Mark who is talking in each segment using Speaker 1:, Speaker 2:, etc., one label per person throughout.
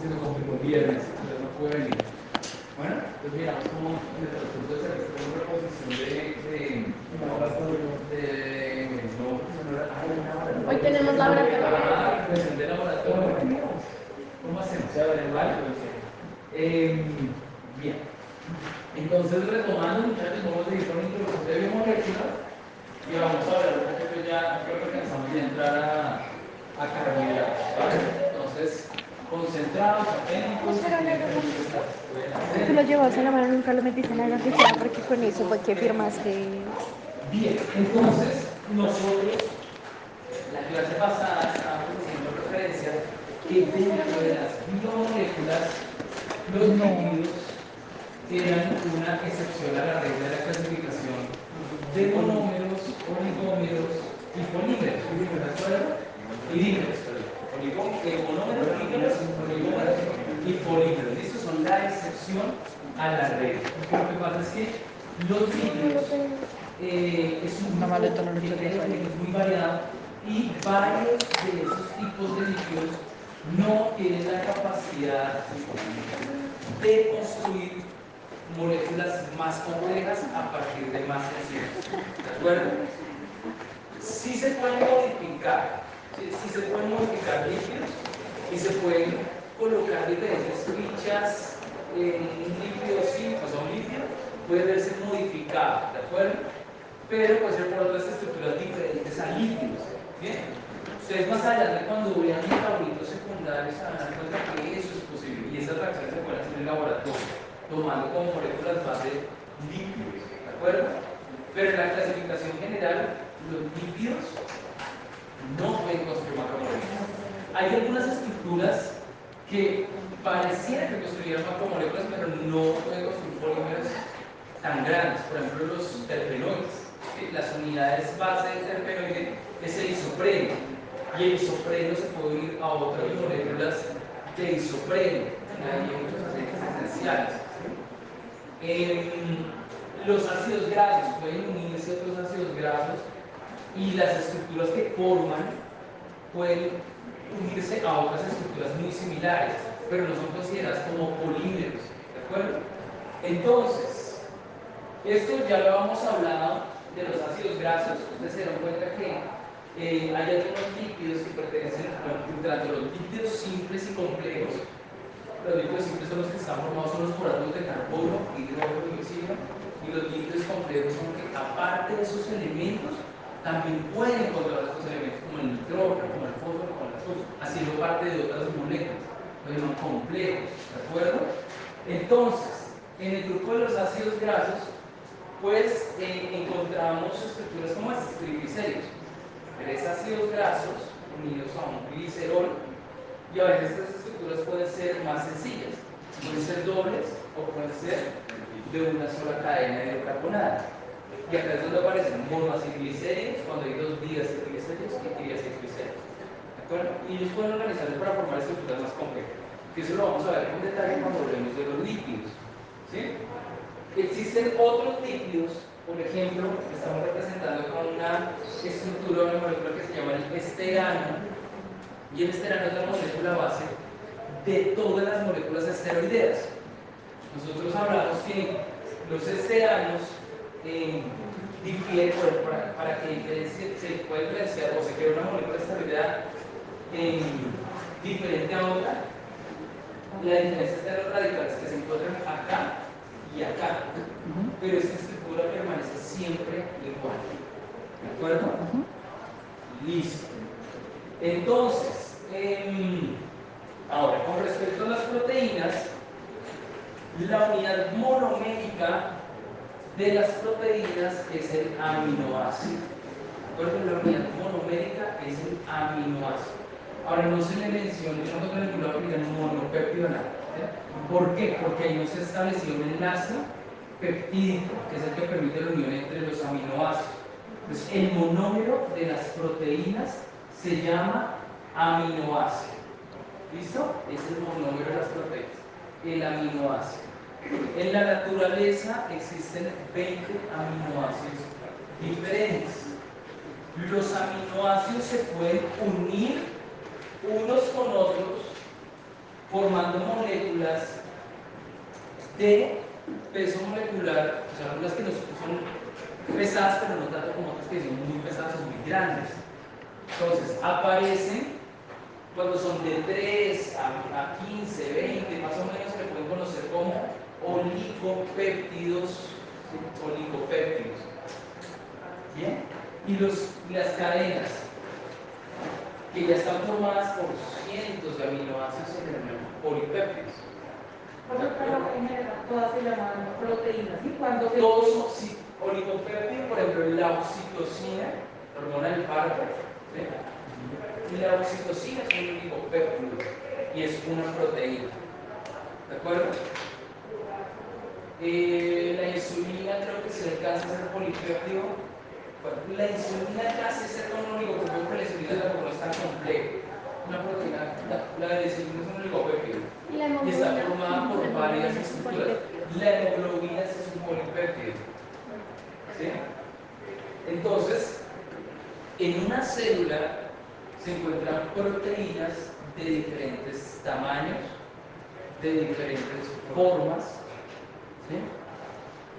Speaker 1: se me complicó el viernes, entonces no pude venir. Bueno, pues miramos cómo en el transcurso de servicio tengo reposición de, de, de, de, no,
Speaker 2: Hoy tenemos laboratorio.
Speaker 1: Ah, reposición de laboratorio. ¿Cómo hacemos? ¿Vale? Eh, bien. Entonces, retomando, muchachos, vamos a ir con introducción de biomoléculas y vamos a ver un poquito ya, creo que alcanzamos ya a entrar a, a carbohidratos, ¿vale? Entonces, concentrados, atentos.
Speaker 2: Tú lo llevas en la mano, nunca lo metiste en la lapicera porque con eso fue que firmaste.
Speaker 1: Bien, entonces, nosotros, la clase pasada estábamos haciendo referencia que dentro de las biomoléculas, los lípidos eran una excepción a la regla de la clasificación de monómeros, oligómeros y polímeros. ¿De acuerdo? Y dímeros, monómeros, dímeros, oligómeros y polímeros. Estos son la excepción a la regla. Lo que pasa es que los lípidos eh, es un grupo es muy variado y varios de esos tipos de líquidos no tienen la capacidad de construir moléculas más complejas a partir de más sencillas. ¿De acuerdo? Sí se pueden modificar, sí, sí se pueden modificar líquidos y se pueden colocar diferentes fichas en un líquido simple, o sea, un líquido puede verse modificado, ¿de acuerdo? Pero puede ser por otras estructuras diferentes a líquidos. Bien. Ustedes más adelante cuando vean metabolitos secundarios se van a dar cuenta que eso es posible y esas reacciones se pueden hacer en el laboratorio, tomando como moléculas base líquidos, ¿de acuerdo? Pero en la clasificación general, los líquidos no pueden construir macromoléculas. Hay algunas estructuras que pareciera que construyeron macromoléculas, pero no pueden construir polímeros tan grandes. Por ejemplo, los terpenoides. Las unidades base del terpenoide es el isopreno. Y el isopreno se puede unir a otras moléculas de isopreno. Hay muchos aceites esenciales. Em, los ácidos grasos pueden unirse a otros ácidos grasos y las estructuras que forman pueden unirse a otras estructuras muy similares, pero no son consideradas como polímeros, ¿de acuerdo? Entonces, esto ya lo hemos hablado de los ácidos grasos, ustedes se dan cuenta que eh, hay algunos lípidos que pertenecen a tanto los lípidos simples y complejos, los lípidos simples son los que están formados son los por átomos de carbono, hidrógeno y oxígeno, y los lípidos complejos son que aparte de esos elementos, también pueden controlar estos elementos como el nitrógeno, como el fósforo, como el azufre, haciendo parte de otras moléculas, lo llaman complejos, ¿de acuerdo? Entonces, en el grupo de los ácidos grasos, pues eh, encontramos estructuras como estas, triglicéridos, tres ácidos grasos unidos a un glicerol, y a veces estas estructuras pueden ser más sencillas, pueden ser dobles o pueden ser de una sola cadena hidrocarbonada. Y acá es donde aparecen monoacilglicéridos, cuando hay dos diacilglicéridos y triacilglicéridos. ¿De acuerdo? Y ellos pueden organizarse para formar estructuras más complejas. Que eso lo vamos a ver con detalle cuando hablemos de los líquidos. ¿Sí? Existen otros líquidos, por ejemplo, que estamos representando con una estructura, una molécula que se llama el esterano, y el esterano es la molécula base de todas las moléculas esteroideas. Nosotros hablamos que los esteranos eh, difieren, por- para, para que diferencie- se pueda diferenciar o se crea una molécula esteroidea eh, diferente a otra, la diferencia está en los radicales que se encuentran acá y acá, pero esta estructura permanece siempre igual. ¿De acuerdo? Listo. Entonces, em, ahora, con respecto a las proteínas, la unidad monomérica de las proteínas es el aminoácido. ¿De acuerdo? La unidad monomérica es el aminoácido. Ahora no se le menciona, yo no tengo monopéptido nada. ¿sí? ¿Por qué? Porque ahí no se estableció un enlace peptídico, que es el que permite la unión entre los aminoácidos. Entonces, el monómero de las proteínas se llama aminoácido. ¿Listo? Es el monómero de las proteínas, el aminoácido. En la naturaleza existen 20 aminoácidos diferentes. Los aminoácidos se pueden unir unos con otros formando moléculas de peso molecular, o sea, algunas que son pesadas, pero no tanto como otras que son muy pesadas o muy grandes. Entonces, aparecen cuando son de 3 a, 15, 20, más o menos se pueden conocer como oligopéptidos, oligopéptidos. ¿Bien? Y los, las cadenas, que ya están formadas por cientos de aminoácidos, se llaman polipéptidos.
Speaker 3: todas se llaman proteínas. ¿Y cuando
Speaker 1: Todos son sí, oligopéptidos, por ejemplo, la oxitocina, hormona del parto, y la oxitocina es un oligopéptido y es una proteína. ¿De acuerdo? Eh, la insulina creo que se alcanza a ser polipéptido. Bueno, la insulina casi es ser un oligopéptido, pero la insulina es tan compleja. Una proteína, la, la de insulina es un oligopéptido y está formada por varias estructuras. La hemoglobina es un polipéptido. ¿Sí? Entonces, en una célula se encuentran proteínas de diferentes tamaños, de diferentes formas.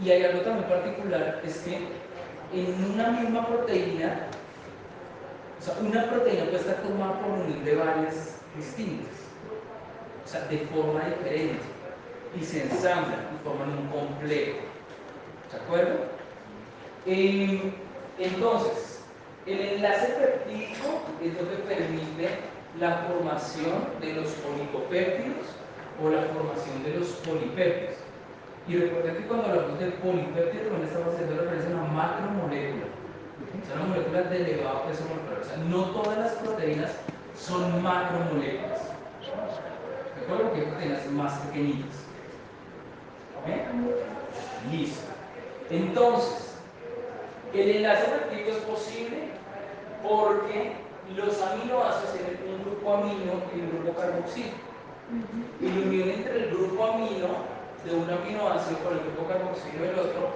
Speaker 1: Y hay algo también particular, es que en una misma proteína, o sea, una proteína puede estar formada por unir de varias distintas, o sea, de forma diferente, y se ensamblan y forman un complejo. ¿De acuerdo? Eh, entonces, el enlace peptídico es lo que permite la formación de los oligopéptidos o la formación de los polipéptidos. Y recuerden que cuando hablamos de polipéptido también estamos haciendo referencia a una macromolécula. Son una molécula de elevado peso molecular. O sea, no todas las proteínas son macromoléculas. ¿De acuerdo? Porque hay proteínas más pequeñitas. ¿Ok? Listo. Entonces, el enlace peptídico es posible porque los aminoácidos tienen un grupo amino y un grupo carboxilo. Y la unión entre el grupo amino de un aminoácido con el grupo carboxilo del otro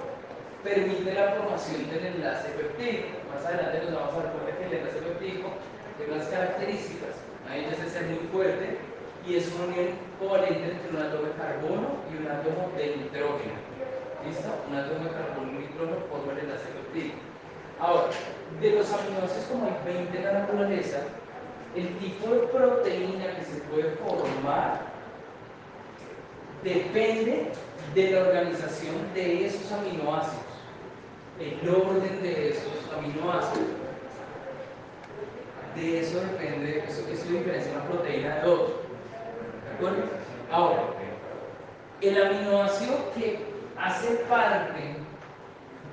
Speaker 1: permite la formación del enlace peptídico. Más adelante nos vamos a dar cuenta que el enlace peptídico tiene unas características. Ahí es ser muy fuerte y es una unión covalente entre un átomo de carbono y un átomo de nitrógeno. ¿Listo? Un átomo de carbono y nitrógeno forma el enlace peptídico. Ahora, de los aminoácidos como hay 20 en la naturaleza, el tipo de proteína que se puede formar depende de la organización de esos aminoácidos, el orden de esos aminoácidos. De eso depende, eso, eso diferencia una proteína de otro. ¿De acuerdo? Ahora, el aminoácido que hace parte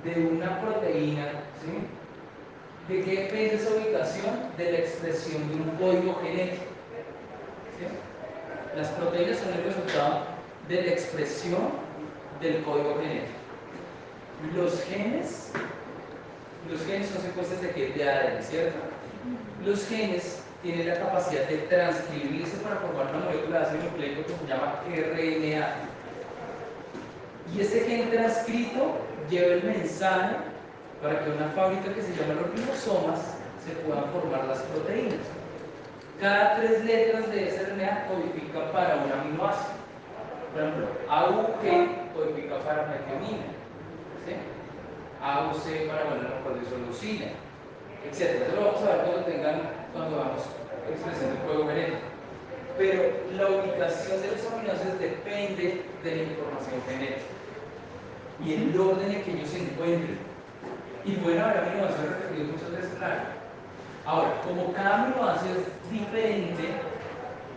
Speaker 1: de una proteína, ¿sí? ¿De qué depende esa ubicación? De la expresión de un código genético. Las proteínas son el resultado de la expresión del código genético. Los genes, los genes son secuencias de qué? De ADN, ¿cierto? Los genes tienen la capacidad de transcribirse para formar una molécula de ácido nucleico que se llama RNA. Y ese gen transcrito lleva el mensaje para que una fábrica que se llama los ribosomas se puedan formar las proteínas. Cada tres letras de ese RNA codifica para un aminoácido. Por ejemplo, AUG codifica para metionina, ¿sí? AUC para monocordisoleucina, etc. Eso lo vamos a ver cuando tengan, cuando vamos expresión del juego genético. Pero la ubicación de los aminoácidos depende de la información genética y el orden en que ellos se encuentren. Y pueden haber aminoácidos repetidos muchas veces claro. Ahora, como cada aminoácido es diferente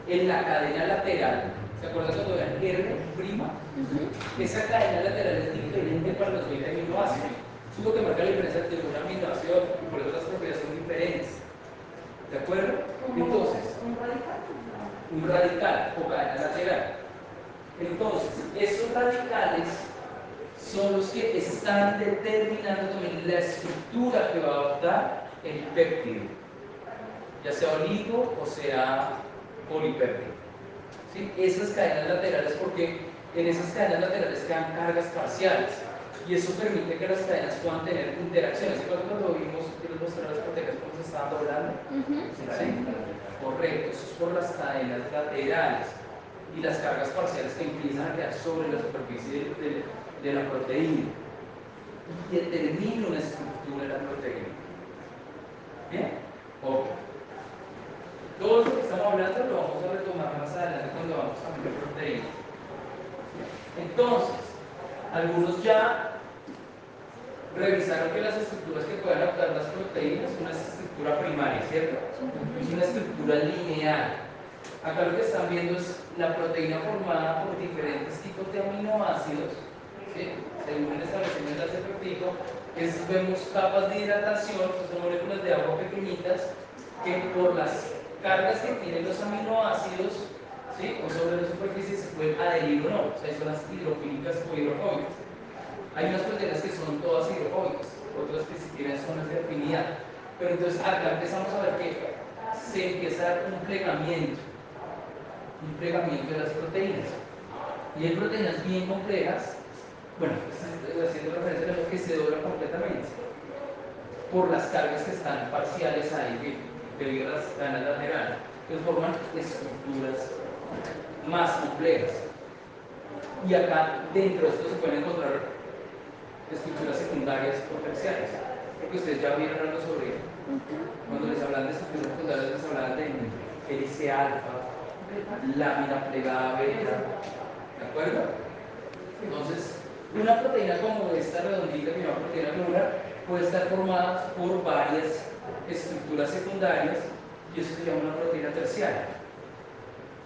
Speaker 1: en la cadena lateral, ¿se acuerdan cuando vean R'? Esa cadena lateral es diferente para los 20 aminoácidos. Eso es lo que marca la diferencia entre un aminoácido y por eso las propiedades son diferentes. ¿De acuerdo? Entonces,
Speaker 3: ¿un radical?
Speaker 1: Un radical o cadena lateral. Entonces, esos radicales son los que están determinando también la estructura que va a adoptar el péptido, ya sea oligo o sea polipéptido. ¿Sí? Esas cadenas laterales, porque en esas cadenas laterales quedan cargas parciales y eso permite que las cadenas puedan tener interacciones. cuando lo vimos, que les mostré las proteínas cómo se estaban doblando? ¿Sí? Correcto, eso es por las cadenas laterales. y las cargas parciales que empiezan a quedar sobre la superficie de, de la proteína y determina una estructura de la proteína. ¿Bien? Ok. Todo lo que estamos hablando lo vamos a retomar más adelante cuando vamos a ver proteínas. Entonces, algunos ya revisaron que las estructuras que pueden adaptar las proteínas son una estructura primaria, ¿cierto? Es una estructura lineal. Acá lo que están viendo es la proteína formada por diferentes tipos de aminoácidos, según el establecimiento del efectivo, es, vemos capas de hidratación, que son moléculas de agua pequeñitas, que por las cargas que tienen los aminoácidos, ¿sí? o sobre la superficie, se pueden adherir o no. O sea, son las hidrofílicas o hidrofóbicas. Hay unas proteínas que son todas hidrofóbicas, otras que si tienen zonas de afinidad. Pero entonces acá empezamos a ver que se empieza a dar un plegamiento, un plegamiento de las proteínas. Y hay proteínas bien complejas, bueno, haciendo referencia a lo que se dobla completamente por las cargas que están parciales ahí, debido a las ganas laterales, que forman estructuras más complejas. Y acá dentro de esto se pueden encontrar estructuras secundarias o terciarias. Porque ustedes ya vieron algo sobre Cuando les hablan de estructuras secundarias, les hablan de hélice alfa, lámina plegada beta. ¿De acuerdo? Entonces, una proteína como esta redondita, que llama proteína globular, puede estar formada por varias estructuras secundarias y eso se llama una proteína terciaria.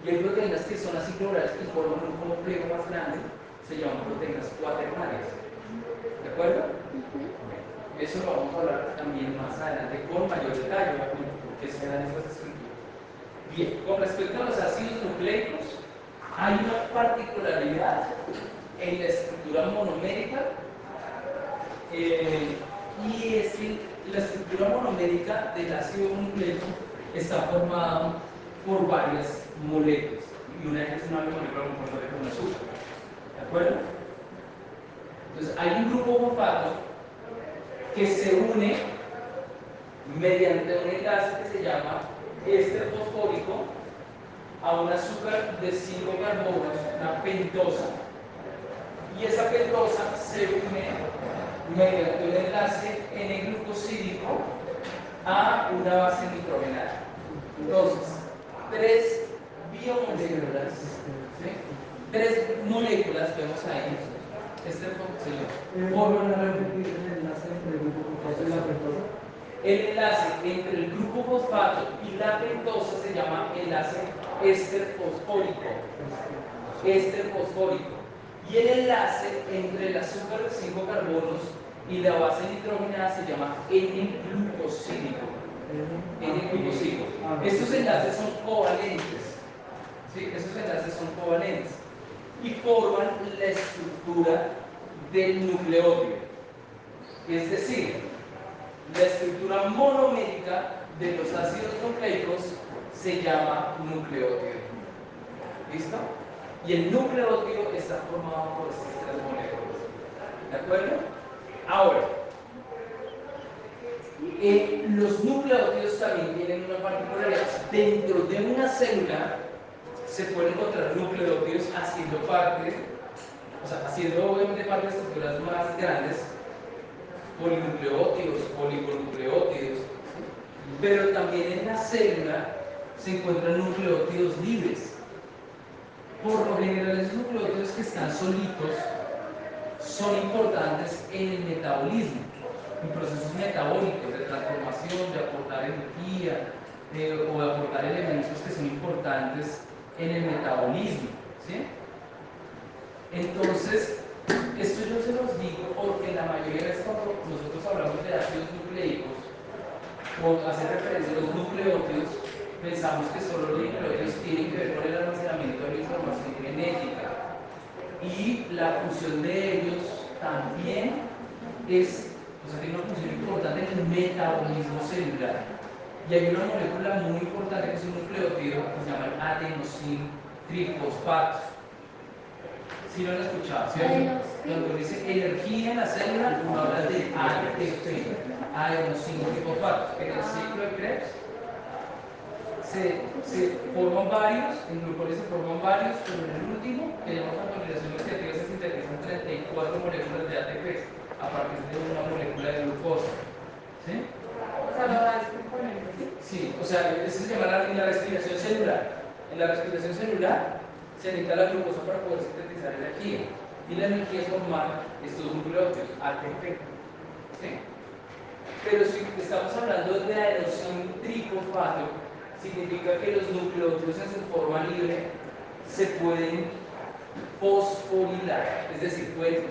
Speaker 1: Y hay proteínas que son así globulares que forman un complejo más grande, se llaman proteínas cuaternarias. ¿De acuerdo? Eso lo vamos a hablar también más adelante con mayor detalle, por qué se dan estas estructuras. Bien, con respecto a los ácidos nucleicos, hay una particularidad en la estructura monomérica eh, y es que la estructura monomérica del ácido nucleico está formada por varias moléculas y una es una molécula compuesta con azúcar. ¿De acuerdo? Entonces, hay un grupo fosfato que se une mediante un enlace que se llama éster fosfórico a un azúcar de 5 carbonos, una pentosa. Y esa pentosa se une mediante un enlace N-glucosídico a una base nitrogenada. Entonces, tres biomoléculas, tres moléculas vemos ahí, este
Speaker 4: ¿Vuelven a repetir el enlace entre el grupo fosfato y la pentosa?
Speaker 1: El enlace entre el grupo fosfato y la pentosa se llama enlace éster fosfórico. Éster fosfórico. Y el enlace entre el azúcar de 5 carbonos y la base nitrogenada se llama N-glucosídico. N-glucosídico. Estos enlaces son covalentes. ¿sí? Estos enlaces son covalentes y forman la estructura del nucleótido. Es decir, la estructura monomérica de los ácidos nucleicos se llama nucleótido. ¿Listo? Y el nucleótido está formado por estas tres moléculas. ¿De acuerdo? Ahora, eh, los nucleótidos también tienen una particularidad. Dentro de una célula se pueden encontrar nucleótidos haciendo parte, o sea, haciendo obviamente parte de estructuras más grandes, polinucleótidos, poligonucleótidos, pero también en la célula se encuentran nucleótidos libres. Por lo general, esos nucleótidos que están solitos son importantes en el metabolismo, en procesos metabólicos de transformación, de aportar energía o de aportar elementos que son importantes en el metabolismo. ¿sí? Entonces, esto yo se los digo porque la mayoría de veces cuando nosotros hablamos de ácidos nucleicos o hacer referencia a los nucleótidos, pensamos que solo los nucleótidos tienen que ver con el almacenamiento de la información genética y la función de ellos también es, o sea, tiene una función importante en el metabolismo celular. Y hay una molécula muy importante que es un nucleótido que se llama el adenosin trifosfato. ¿Sí lo han escuchado? ¿cierto? Cuando dice energía en la célula, uno habla de ATP, adenosin trifosfato. En el ciclo de Krebs se, se forman varios, en glucones se forman varios, pero en el último, que llamamos alcoholización oxidativa, se sintetizan 34 moléculas de ATP a partir de una molécula de glucosa. ¿Sí?
Speaker 3: O sea, lo da este ¿sí?
Speaker 1: O sea, eso se llama la, en la respiración celular. En la respiración celular se necesita la glucosa para poder sintetizar energía. Y la energía es formar estos nucleótidos, ATP. ¿Sí? Pero si estamos hablando de adenosín trifosfato, significa que los nucleótidos en su forma libre se pueden fosforilar, es decir, pueden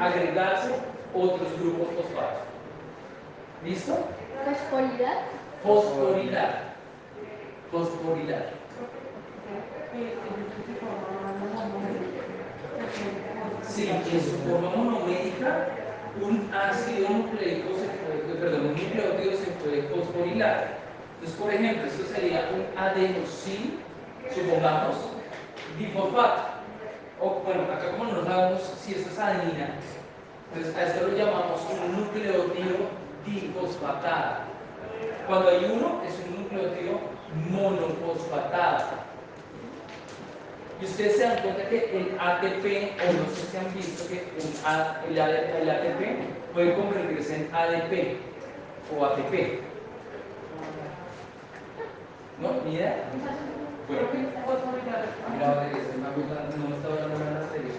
Speaker 1: agregarse otros grupos fosfatos. ¿Listo? Fosforilar. Fosforilar.
Speaker 3: Monómera.
Speaker 1: Sí, en su forma monomérica, un ácido nucleico se puede, perdón, un nucleótido se puede fosforilar. Entonces, por ejemplo, esto sería un adenosin, supongamos, difosfato. O bueno, acá como no sabemos si esto es adenina, entonces a esto lo llamamos un nucleótido difosfatado. Cuando hay uno, es un nucleótido monofosfatado. Y ustedes se dan cuenta que el ATP, o no sé si han visto que el ATP puede convertirse en ADP o ATP. ¿No? ¿Ni idea? Bueno, la se me acuerda, no me estaba dando la batería.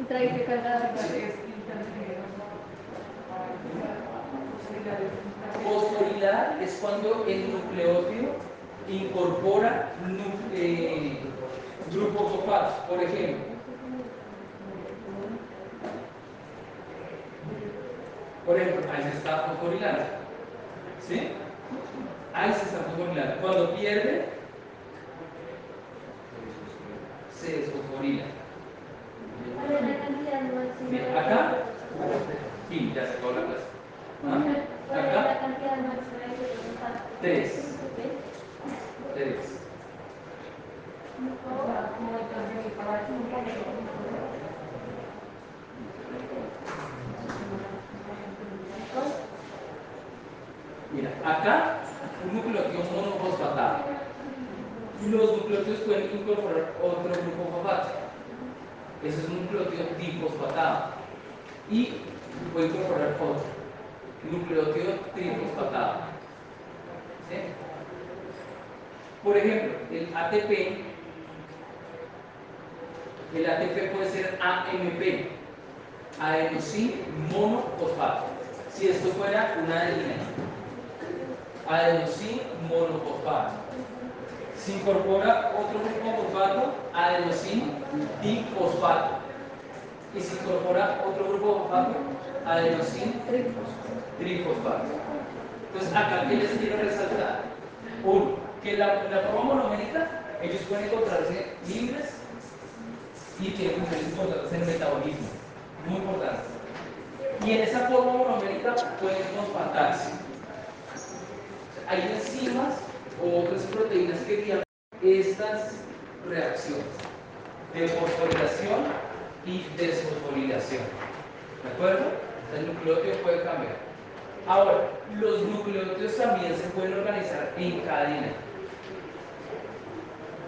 Speaker 2: Y trae que cargar.
Speaker 3: Fosforilar es
Speaker 1: cuando el nucleótido incorpora eh, grupos fosfatos, por ejemplo. Por ejemplo, ahí se está fosforilando. ¿Sí? Ahí se está fosforilando. Cuando pierde, se desfosforila. Acá. Fin, ya se acabó la clase. ¿Ah?
Speaker 2: ¿Cuál es la
Speaker 1: Acá, tres. Tres. Mira, acá un nucleótido monofosfatado. Y los nucleótidos pueden incorporar otro grupo fosfato. Ese es un nucleótido difosfatado. Y puede incorporar otro. Nucleótido trifosfatado. Por ejemplo, el ATP, el ATP puede ser AMP, adenosin monofosfato. Si esto fuera una adenina, adenosin monofosfato. Se incorpora otro grupo fosfato, adenosin difosfato. Y se incorpora otro grupo fosfato, adenosin trifosfato. Entonces, acá, ¿qué les quiero resaltar? Uno, que la, la forma monomérica, ellos pueden encontrarse libres y tienen funciones importantes en el metabolismo. Muy importantes. Y en esa forma monomérica pueden fosfatarse. Hay enzimas o otras proteínas que guían estas reacciones de fosforilación y desfosforilación. ¿De acuerdo? El nucleótido puede cambiar. Ahora, los nucleótidos también se pueden organizar en cadena.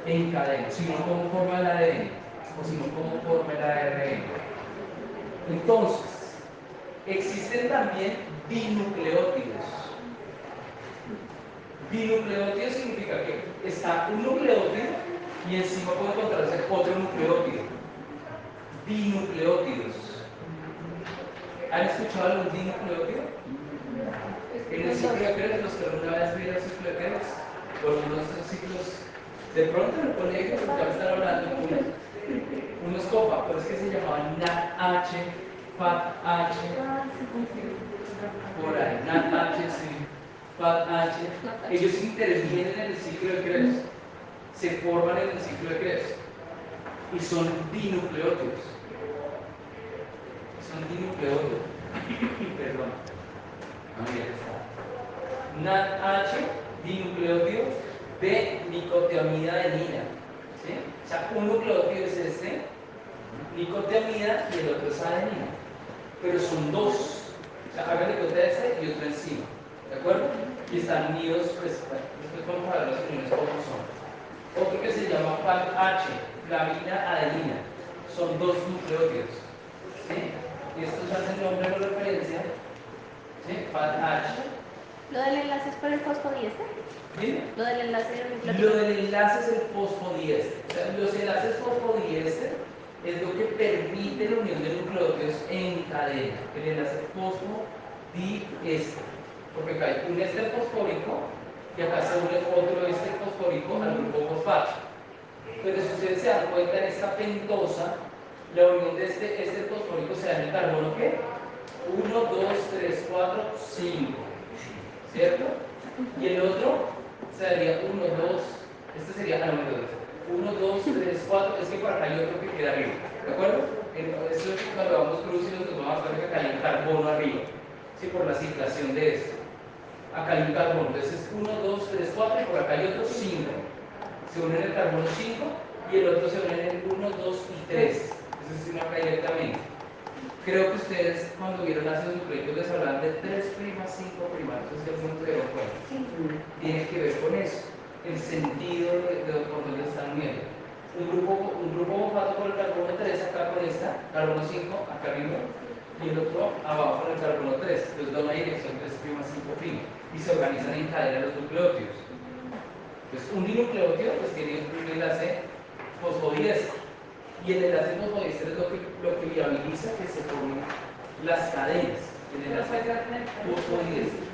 Speaker 1: En cadena, si no como forma el ADN o si no como forma el ARN. Entonces, existen también dinucleótidos. Dinucleótido significa que está un nucleótido y encima puede encontrarse otro nucleótido. Dinucleótidos. ¿Han escuchado los dinucleótidos? En el ciclo de los que alguna vez vieron el ciclo de Krebs, por unos ciclos, de pronto en el colegio, ya me están hablando, unos, unos copa, pero es que se llamaban NAH, FAT-H, por ahí, NAT-H, sí, ellos intervienen en el ciclo de Krebs, se forman en el ciclo de Krebs y son dinucleótidos. Son dinucleótidos. Perdón. Ahí está. NAT-H, dinucleótido de nicotiamida adenina. ¿Sí? O sea, un nucleótido es este, nicotiamida y el otro es adenina. Pero son dos. O sea, hagan de este y otro encima. ¿De acuerdo? Y están unidos, pues, bueno, después vamos a ver las uniones cómo son. Otro que se llama PAL-H, flavina adenina, son dos nucleótidos. ¿sí? Y estos hacen nombre de referencia, ¿sí? PAL-H.
Speaker 2: ¿Lo del enlace es por el fosfodiéster?
Speaker 1: ¿sí?
Speaker 2: ¿Lo del enlace del
Speaker 1: Lo
Speaker 2: nucleótido?
Speaker 1: del enlace es el fosfodiéster. O sea, los enlaces fosfodiéster es lo que permite la unión de nucleótidos en cadena. El enlace fosfodiéster. Porque acá hay un éster fosfórico y acá se une otro éster fosfórico al grupo fosfato. Pero si ustedes se dan cuenta en esta pentosa, la unión de este éster fosfórico se da en el carbono ¿qué? 1, 2, 3, 4, 5. ¿Cierto? Y el otro se daría 1, 2, este sería el número 2. 1, 2, 3, 4, es que por acá hay otro que queda arriba. ¿De acuerdo? En- Eso es cuando vamos crucidos nos vamos a dar que acá hay un carbono arriba. Sí, por la ciclación de esto. Acá hay un carbono, entonces es 1, 2, 3, 4 y por acá hay otro 5. Se unen el carbono 5 y el otro se une en el 1, 2 y 3. Eso se une acá directamente. Creo que ustedes cuando vieron ácidos nucleicos les hablan de 3 primas, 5 primas, entonces el punto de cuenta. Tiene que ver con eso, el sentido de, de dónde están uniendo. Un grupo, un grupo con el carbono 3 acá con esta, carbono 5 acá arriba, y el otro abajo con el carbono 3. Entonces da una dirección 3 prima, 5 prima, y se organizan en cadena los nucleótidos. Entonces un dinucleótido pues tiene un enlace fosfodiéster y el enlace fosfodiéster es lo que, lo que viabiliza que se formen las cadenas. El enlace fosfodiéster.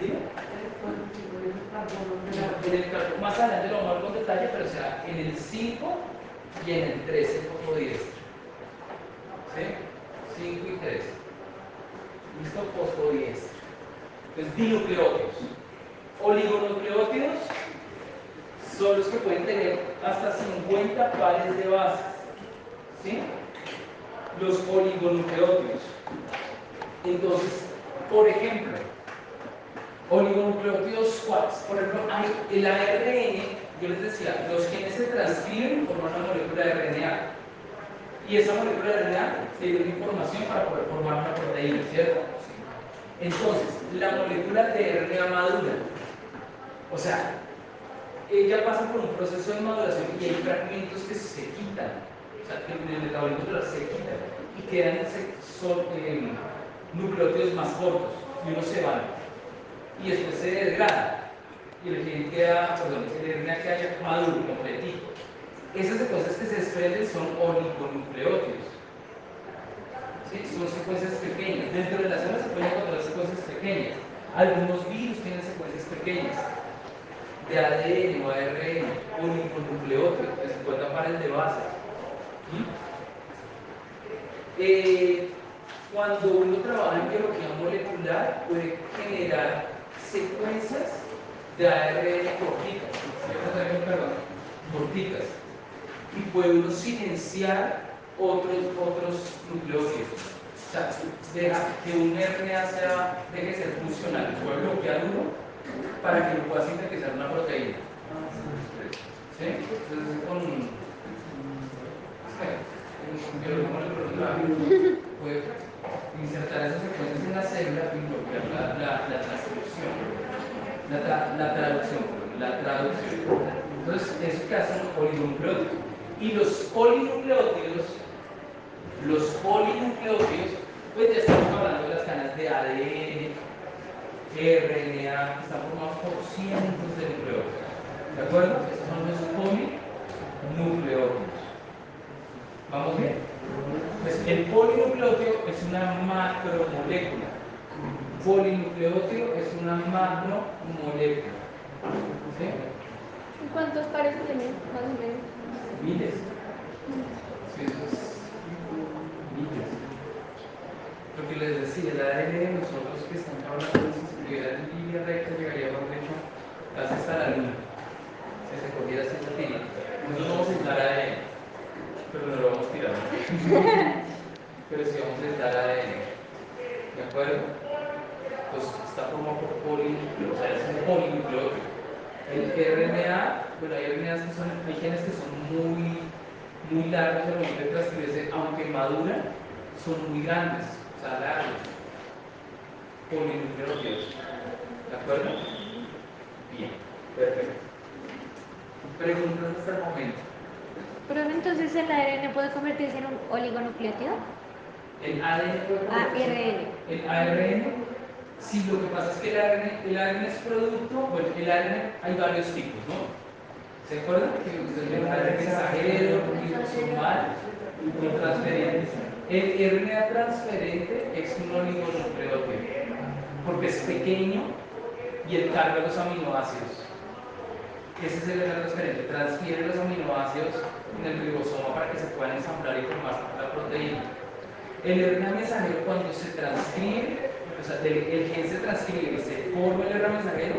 Speaker 1: Dime. En el carbono, más adelante lo vamos a ver con detalle, pero o sea, en el 5 y en el 3 el fosfodiéster. ¿Sí? 5 y 3. Listo, fosfodiéster. Entonces, dinucleótidos. Oligonucleótidos son los que pueden tener hasta 50 pares de bases. ¿Sí? Los oligonucleótidos. Entonces, por ejemplo, oligonucleótidos cuáles? Por ejemplo, hay el ARN, yo les decía, los genes se transcriben forman una molécula de RNA. Y esa molécula de RNA tiene información para poder formar una proteína, ¿cierto? Entonces, la molécula de RNA madura. O sea, ella pasa por un proceso de maduración y hay fragmentos que se quitan. O sea, que en el metabolismo se quitan y quedan eh, nucleótidos más cortos y unos se van. Y después se degrada. Y el gen queda, perdón, el RNA queda ya maduro, completito. Esas secuencias que se desprenden son oligonucleótidos. ¿Sí? Son secuencias pequeñas. Dentro de las células se pueden encontrar secuencias pequeñas. Algunos virus tienen secuencias pequeñas de ADN o ARN, oligonucleótidos, de 50 pares de bases. ¿Mm? Eh, cuando uno trabaja en biología molecular, puede generar secuencias de ARN corticas, perdón, corticas, y puede uno silenciar otros, otros nucleótidos. O sea, deja que un RNA sea, deje de ser funcional, puede bloquear uno para que lo pueda sintetizar una proteína. ¿Sí? Entonces, con. molecular puede insertar esas secuencias en la célula y bloquear la, la, la transcripción, la, tra- la traducción, la traducción. Entonces, eso que hacen los polinucleótidos. Y los polinucleótidos, los polinucleótidos, pues ya estamos hablando de las cadenas de ADN, RNA, que están formados por cientos de nucleótidos. ¿De acuerdo? Estos son los polinucleótidos. ¿Vamos bien? Pues el polinucleótido es una macromolécula. Polinucleótido es una macromolécula. ¿Sí?
Speaker 2: ¿Y cuántos pares tiene, más o menos?
Speaker 1: Es miles. Lo que les decía, el ADN de nosotros que están hablando, si se tuviera en línea recta, llegaría por derecho casi hasta la luna. Si se cogiera así la tira. Nosotros vamos a aislar ADN, pero no lo vamos a tirar. pero sí vamos a aislar ADN. ¿De acuerdo? Pues está formado por polinucleótidos, o sea, es un polinucleótido. El RNA, bueno, hay RNAs que son, hay genes que son muy, muy largos al momento de transcribirse, aunque maduran, son muy grandes, o sea, largos. Polinucleótidos. ¿De acuerdo? Bien, perfecto. Preguntas hasta el momento.
Speaker 2: Pero entonces el ARN puede convertirse en un oligonucleótido.
Speaker 1: El ADN puede
Speaker 2: Ah,
Speaker 1: convertirse-
Speaker 2: ARN.
Speaker 1: El ARN, sí, lo que pasa es que el ARN, el ARN es producto, bueno, el ARN hay varios tipos, ¿no? ¿Se acuerdan? Que ustedes vieron ARN mensajero, ribosomal y transferente. El RNA transferente es un oligonucleótido, porque es pequeño y él carga los aminoácidos. Ese es el RNA transferente, transfiere los aminoácidos en el ribosoma para que se puedan ensamblar y formar la proteína. El RNA mensajero cuando se transcribe, o sea, el, el gen se transcribe y se forma el RNA mensajero,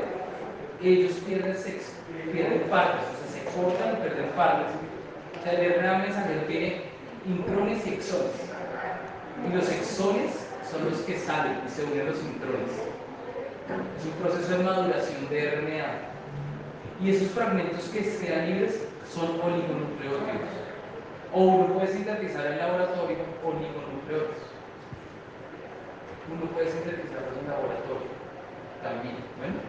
Speaker 1: ellos pierden, sex- pierden partes, o sea, se cortan y pierden partes. O sea, el RNA mensajero tiene intrones y exones. Y los exones son los que salen y se unen los intrones. Es un proceso de maduración de RNA. Y esos fragmentos que quedan libres son oligonucleótidos. O uno puede sintetizar en laboratorio oligonucleótidos. Uno puede sintetizarlos en laboratorio también. Bueno,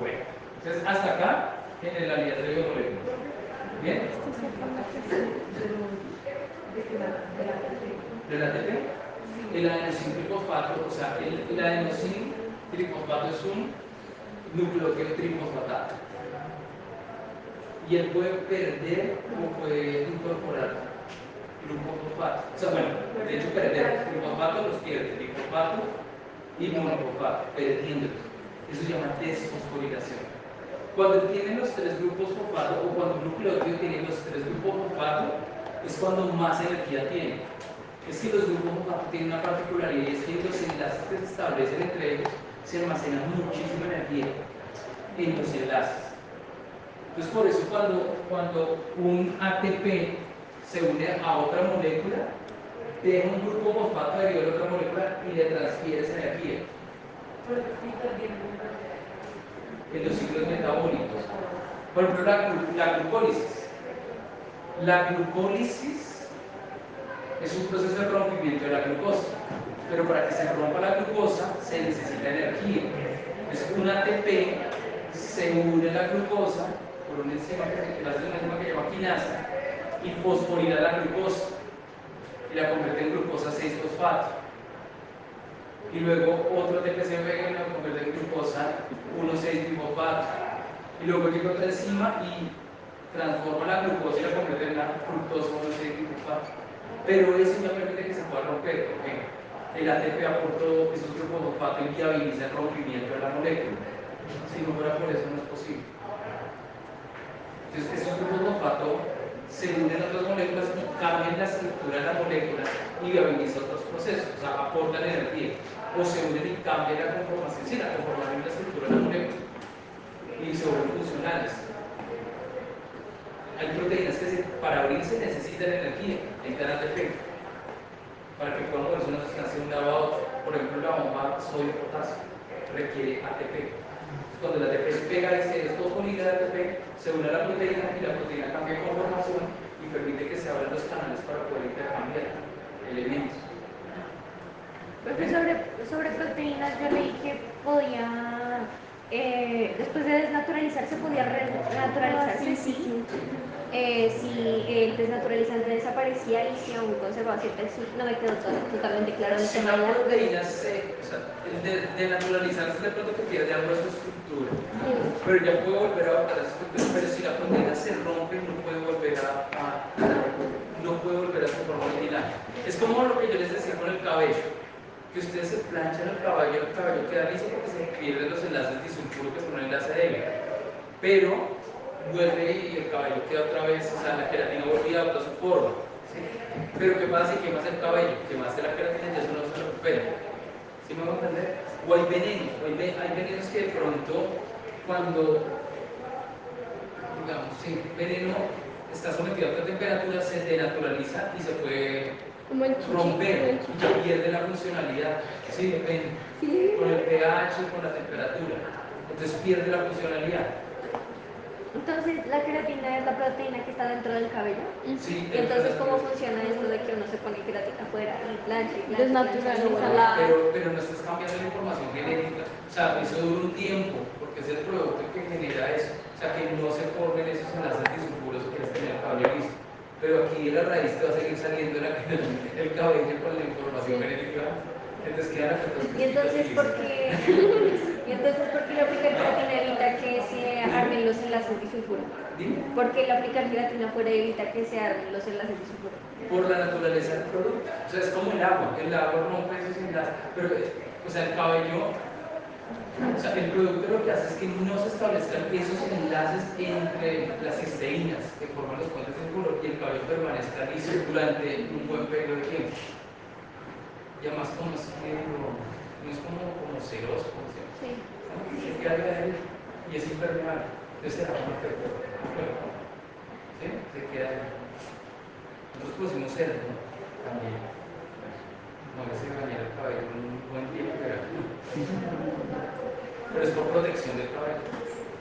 Speaker 1: bueno. Entonces, hasta acá, generalidad de biomoléculas. ¿Bien? ¿Del ATP? El adenosín trifosfato, o sea, el, el adenosín trifosfato es un nucleótido trifosfatado. Y él puede perder o puede incorporar glufosfato. O sea, bueno, de hecho perder glufosfato los pierde, trifosfato y monofosfato, perdiéndolos. Eso se llama desfosforilación. Cuando tienen los tres grupos fosfato o cuando un nucleótido tiene los tres grupos fosfato, es cuando más energía tiene. Es que los grupos fosfato tienen una particularidad y es que los enlaces que se establecen entre ellos se almacena muchísima energía en los enlaces. Entonces, por eso cuando, cuando un ATP se une a otra molécula, deja un grupo fosfato de otra molécula y le transfiere esa energía en los ciclos metabólicos. Por ejemplo, la, la glucólisis. La glucólisis es un proceso de rompimiento de la glucosa, pero para que se rompa la glucosa se necesita energía. Es un ATP se une a la glucosa por una enzima que se llama quinasa y fosforila la glucosa y la convierte en glucosa 6-fosfato y luego otro ATP se pega y lo convierte en glucosa 1,6-trifosfato. Y luego llega otra enzima y transforma la glucosa y la convierte en la fructosa 1,6-trifosfato. Pero eso ya permite que se pueda romper, porque el ATP aportó esos grupos fosfato y viabiliza el rompimiento de la molécula. Si no fuera por eso, no es posible. Entonces, esos grupos fosfato se unen a otras moléculas y cambian la estructura de la molécula y viabilizan otros procesos, o sea, aportan energía. O se unen y cambian la conformación, sí, la conformación de la estructura de la molécula y se vuelven funcionales. Hay proteínas que para abrirse necesitan energía, necesitan ATP, para que puedan moverse una sustancia de un lado a otro. Por ejemplo, la bomba sodio-potasio requiere ATP. Cuando el ATP se pega y se desfosforila el ATP, se une a la proteína y la proteína cambia de conformación y permite que se abran los canales para poder intercambiar elementos.
Speaker 2: Porque sobre, sobre proteínas yo leí que podía, eh, después de desnaturalizarse, podía renaturalizarse, sí. Eh, si el desnaturalizante desaparecía y si aún conservaba cierta no me quedó to- totalmente claro el
Speaker 1: Si
Speaker 2: tema
Speaker 1: una proteína se, o sea, el de, de naturalizarse de pronto que pierde algo de su estructura,
Speaker 2: Sí.
Speaker 1: pero ya puede volver a botar esa estructura, pero si la proteína se rompe no puede volver a, a- no puede volver a su forma original. Es como lo que yo les decía con el cabello, que ustedes se planchan el cabello, el cabello queda liso porque se pierden los enlaces disulfuro que son un enlace débil, pero vuelve y el cabello queda otra vez, o sea, la queratina y adopta su forma. ¿sí? Pero ¿qué pasa si quemas el cabello? Quemaste la queratina y ya eso no se recupera. ¿Sí me va a entender? O hay venenos, o hay, ve- hay venenos que de pronto cuando, digamos, sí, veneno está sometido a alta temperatura, se denaturaliza y se puede
Speaker 2: el
Speaker 1: romper
Speaker 2: el
Speaker 1: y ya pierde la funcionalidad. Sí, depende. Con el pH, con la temperatura. Entonces pierde la funcionalidad.
Speaker 2: Entonces, la queratina es la proteína que está dentro del cabello.
Speaker 1: Sí,
Speaker 2: Y entonces, ¿cómo funciona esto de que uno se pone queratina afuera y plancha y plancha.
Speaker 5: Desnaturaliza
Speaker 2: plancha,
Speaker 5: la-
Speaker 1: Pero, pero no estás cambiando la información genética. O sea, eso dura un tiempo, porque es el producto que genera eso. O sea, que no se formen esos enlaces disulfuros que es tener el cabello liso. Pero aquí de la raíz te va a seguir saliendo la- el cabello con la información genética.
Speaker 2: Y entonces, ¿por qué, y entonces, ¿por qué la aplicar queratina evita que se armen los enlaces disulfuro?
Speaker 1: Dime.
Speaker 2: ¿Por qué la aplicar queratina fuera evita que se armen los enlaces disulfuro?
Speaker 1: por la naturaleza del producto. O sea, es como el agua, el agua rompe esos enlaces, pero, o sea, el cabello, o sea, el producto lo que hace es que no se establezcan esos enlaces entre las cisteínas que forman los puentes del puro y el cabello permanezca liso durante un buen periodo de tiempo. Y además como es medio, no es como, como ceroso, como se llama.
Speaker 2: Sí.
Speaker 1: Se queda ahí y es impermeable. Entonces se la forma perfecta. ¿Sí? Se queda ahí. Nosotros pusimos cerdo ¿no? también. No que se bañara el cabello en un buen tiempo, pero, pero es por protección del cabello.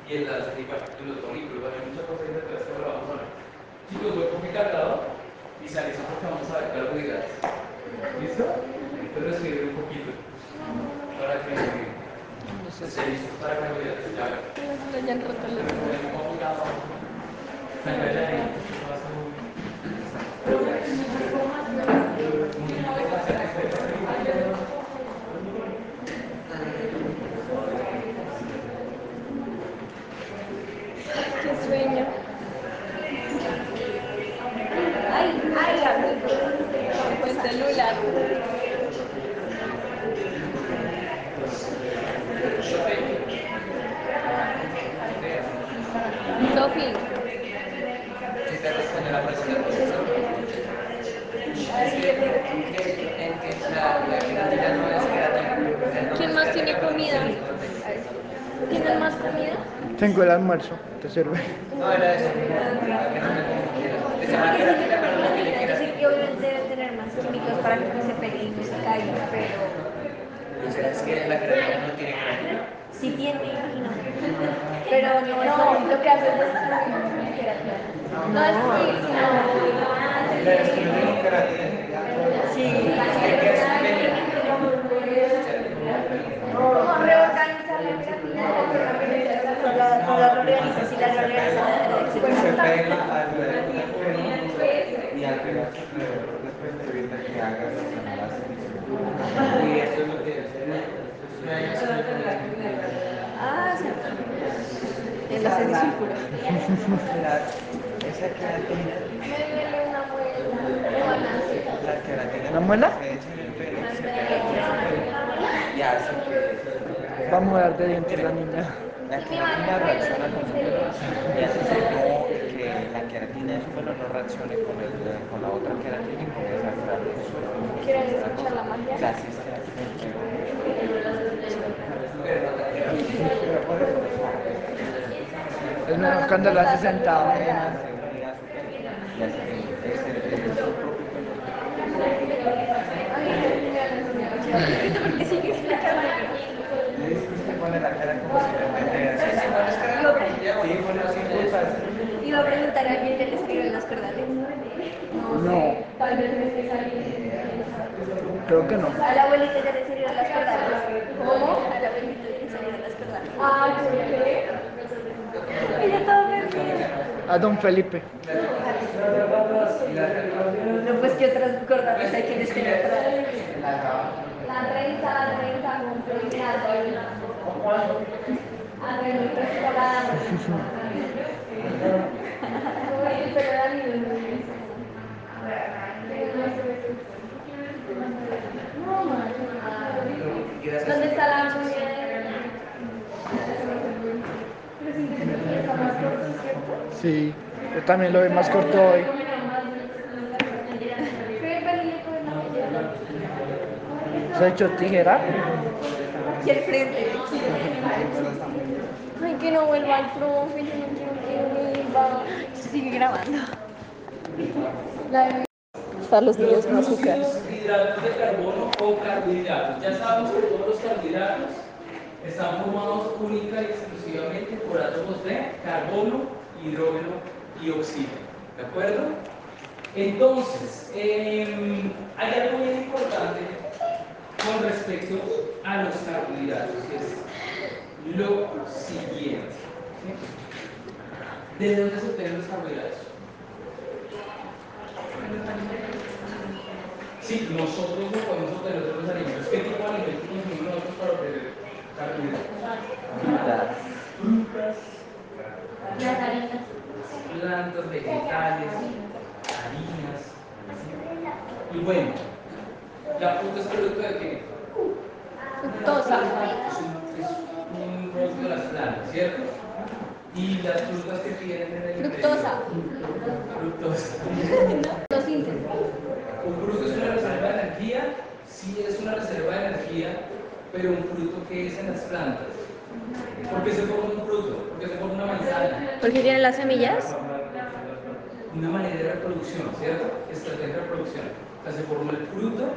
Speaker 1: Y el las y los folículos, hay muchas cosas detrás que ahora vamos a ver. Chicos, voy con mi cargador y salimos porque vamos a ver carbohidratos. ¿Listo? Entonces recibir un poquito para que esté listo para. Ya ver.
Speaker 5: Ya Qué sueño. Celular. Sofi, ¿quién más tiene comida? ¿Tienen más comida?
Speaker 4: Tengo el almuerzo, te sirve.
Speaker 2: Que obviamente deben tener más químicos para que no se peguen y no se caigan, pero
Speaker 6: ¿Sabes que la creatina no tiene creatina?
Speaker 2: sí tiene, imagino. Pero no, no, lo que hace es destruir queratina. No destruir, como reorganizar la queratina con la, con la reorganización y la.
Speaker 6: Se pega alrededor del que hagas los enlaces. Y es lo que
Speaker 2: Ah, sí.
Speaker 6: La que
Speaker 4: Vamos a dar de dientes la niña.
Speaker 6: La queratina reacciona con pelo y hace que, no, que la queratina de su pelo no reaccione con, el, con la otra queratina y comienza a crear un
Speaker 5: ¿Quieren escuchar la magia?
Speaker 6: El.
Speaker 4: Es mejor cuando lo haces sentado.
Speaker 6: La cara como si
Speaker 2: Iba a preguntar a alguien que les escribe las cordales.
Speaker 4: No,
Speaker 2: vez me esté saliendo.
Speaker 4: Creo que no.
Speaker 2: A la abuelita ya le salieron las cordales. ¿Cómo? A la abuelita ya le las cordales.
Speaker 5: Ah, ¿qué?
Speaker 2: Ella todo.
Speaker 4: A don Felipe.
Speaker 2: No, pues que otras cordales hay que les La 30, la 30, con 30. A ¿Dónde está la.
Speaker 4: Sí, yo también lo vi más corto hoy. ¿Se ha hecho tijera?
Speaker 2: Aquí al frente.
Speaker 5: Ay, que no vuelva el profe, vuelva.
Speaker 2: Sigue grabando.
Speaker 5: Para los niños con azúcar.
Speaker 1: hidratos de carbono o carbohidratos. Ya sabemos que todos los carbohidratos están formados única y exclusivamente por átomos de carbono, hidrógeno y oxígeno. ¿De acuerdo? Entonces, em, hay algo bien importante con respecto a los carbohidratos, que es lo siguiente. ¿De dónde se obtienen los carbohidratos? Sí, nosotros no podemos obtener los alimentos. ¿Qué tipo de alimentos consumimos nosotros para obtener carbohidratos?
Speaker 6: Frutas.
Speaker 1: Frutas,
Speaker 2: Las harinas.
Speaker 1: plantas, vegetales, harinas. Y bueno, la fruta es producto de qué?
Speaker 5: Fructosa.
Speaker 1: Es un, es un producto de las plantas, ¿cierto? Y las frutas que tienen en el
Speaker 5: Fructosa.
Speaker 1: Fructosa.
Speaker 5: Fotosíntesis.
Speaker 1: Un fruto es una reserva de energía, sí es una reserva de energía, pero un fruto que es en las plantas. ¿Por qué se forma un fruto? ¿Por qué se forma una manzana?
Speaker 5: Porque tiene las semillas.
Speaker 1: Una manera de reproducción, ¿cierto? Estrategia de reproducción. O sea, se forma el fruto,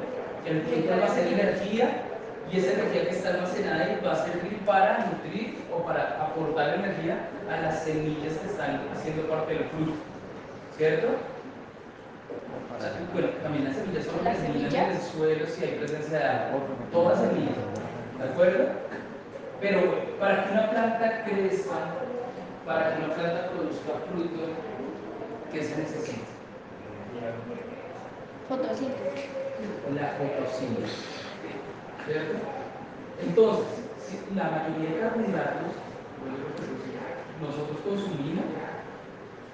Speaker 1: el fruto almacena energía y esa energía que está almacenada ahí va a servir para nutrir o para aportar energía a las semillas que están haciendo parte del fruto, ¿cierto? Bueno, también las semillas son
Speaker 5: ¿Las
Speaker 1: semillas en el suelo si hay presencia de agua, todas semillas, ¿de acuerdo? Pero para que una planta crezca, para que una planta produzca fruto, ¿qué se necesita?
Speaker 5: Fotosíntesis.
Speaker 1: La fotosíntesis. Entonces, la mayoría de carbohidratos nosotros consumimos,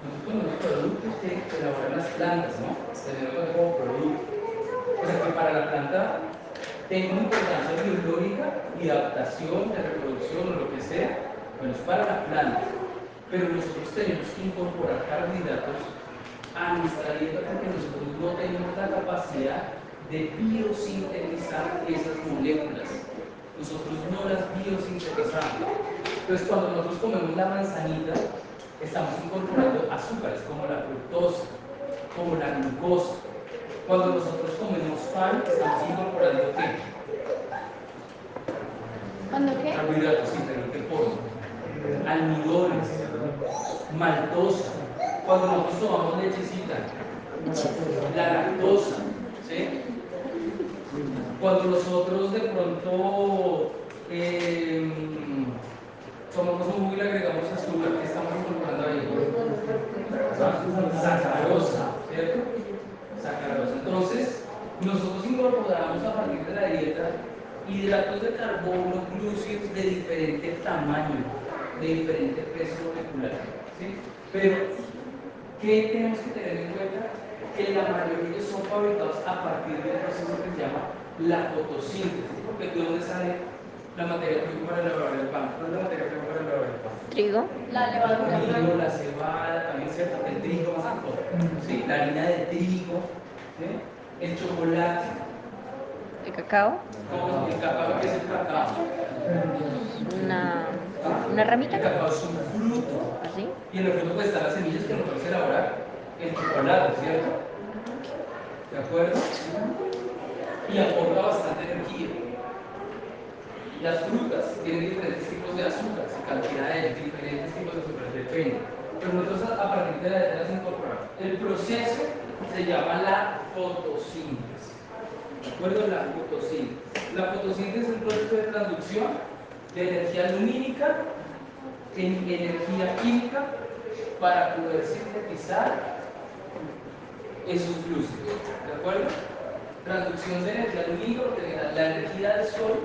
Speaker 1: nosotros consumimos productos que elaboran las plantas, ¿no? Tenemos como producto. O sea que para la planta tenga una importancia biológica y adaptación, de reproducción o lo que sea, bueno, es para la planta. Pero nosotros tenemos que incorporar carbohidratos a nuestra dieta porque nosotros no tenemos la capacidad de biosintetizar esas moléculas. Nosotros no las biosintetizamos. Entonces, cuando nosotros comemos la manzanita, estamos incorporando azúcares como la fructosa, como la glucosa. Cuando nosotros comemos pan, estamos incorporando qué?
Speaker 5: ¿Cuándo qué?
Speaker 1: Carbohidratos, sí, pero ¿en qué forma? Almidones, maltosa. Cuando nosotros tomamos lechecita, la lactosa. Cuando nosotros de pronto eh, tomamos un jugo y le agregamos azúcar, ¿qué estamos incorporando ahí? Sacarosa, ¿cierto? Sacarosa. Entonces, nosotros incorporamos a partir de la dieta hidratos de carbono, glúcidos de diferente tamaño, de diferente peso molecular. Pero, ¿qué tenemos que tener en cuenta? Que la mayoría son fabricados a partir de un proceso que se llama la fotosíntesis. Porque ¿de dónde sale la materia prima para elaborar el pan? ¿Dónde es la materia prima para elaborar el pan?
Speaker 5: Trigo.
Speaker 3: La levadura.
Speaker 1: El trigo, la cebada, también cierto, el trigo más que todo. Sí, la harina de trigo, ¿sí? el chocolate,
Speaker 5: El cacao.
Speaker 1: como el cacao, que es el cacao.
Speaker 5: Una, una ramita.
Speaker 1: El cacao es un fruto
Speaker 5: Así.
Speaker 1: y en el fruto pues están las semillas que nosotros elaborar el chocolate, ¿cierto? ¿De acuerdo? Y aporta bastante energía. Las frutas tienen diferentes tipos de azúcares y cantidades, diferentes tipos de azúcares, depende. Pero nosotros a partir de la de las incorporamos. El proceso se llama la fotosíntesis. ¿De acuerdo? La fotosíntesis. La fotosíntesis es un proceso de traducción de energía lumínica en energía química para poder sintetizar esos glúcidos. ¿De acuerdo? Traducción de energía lumínica porque necesita la energía del sol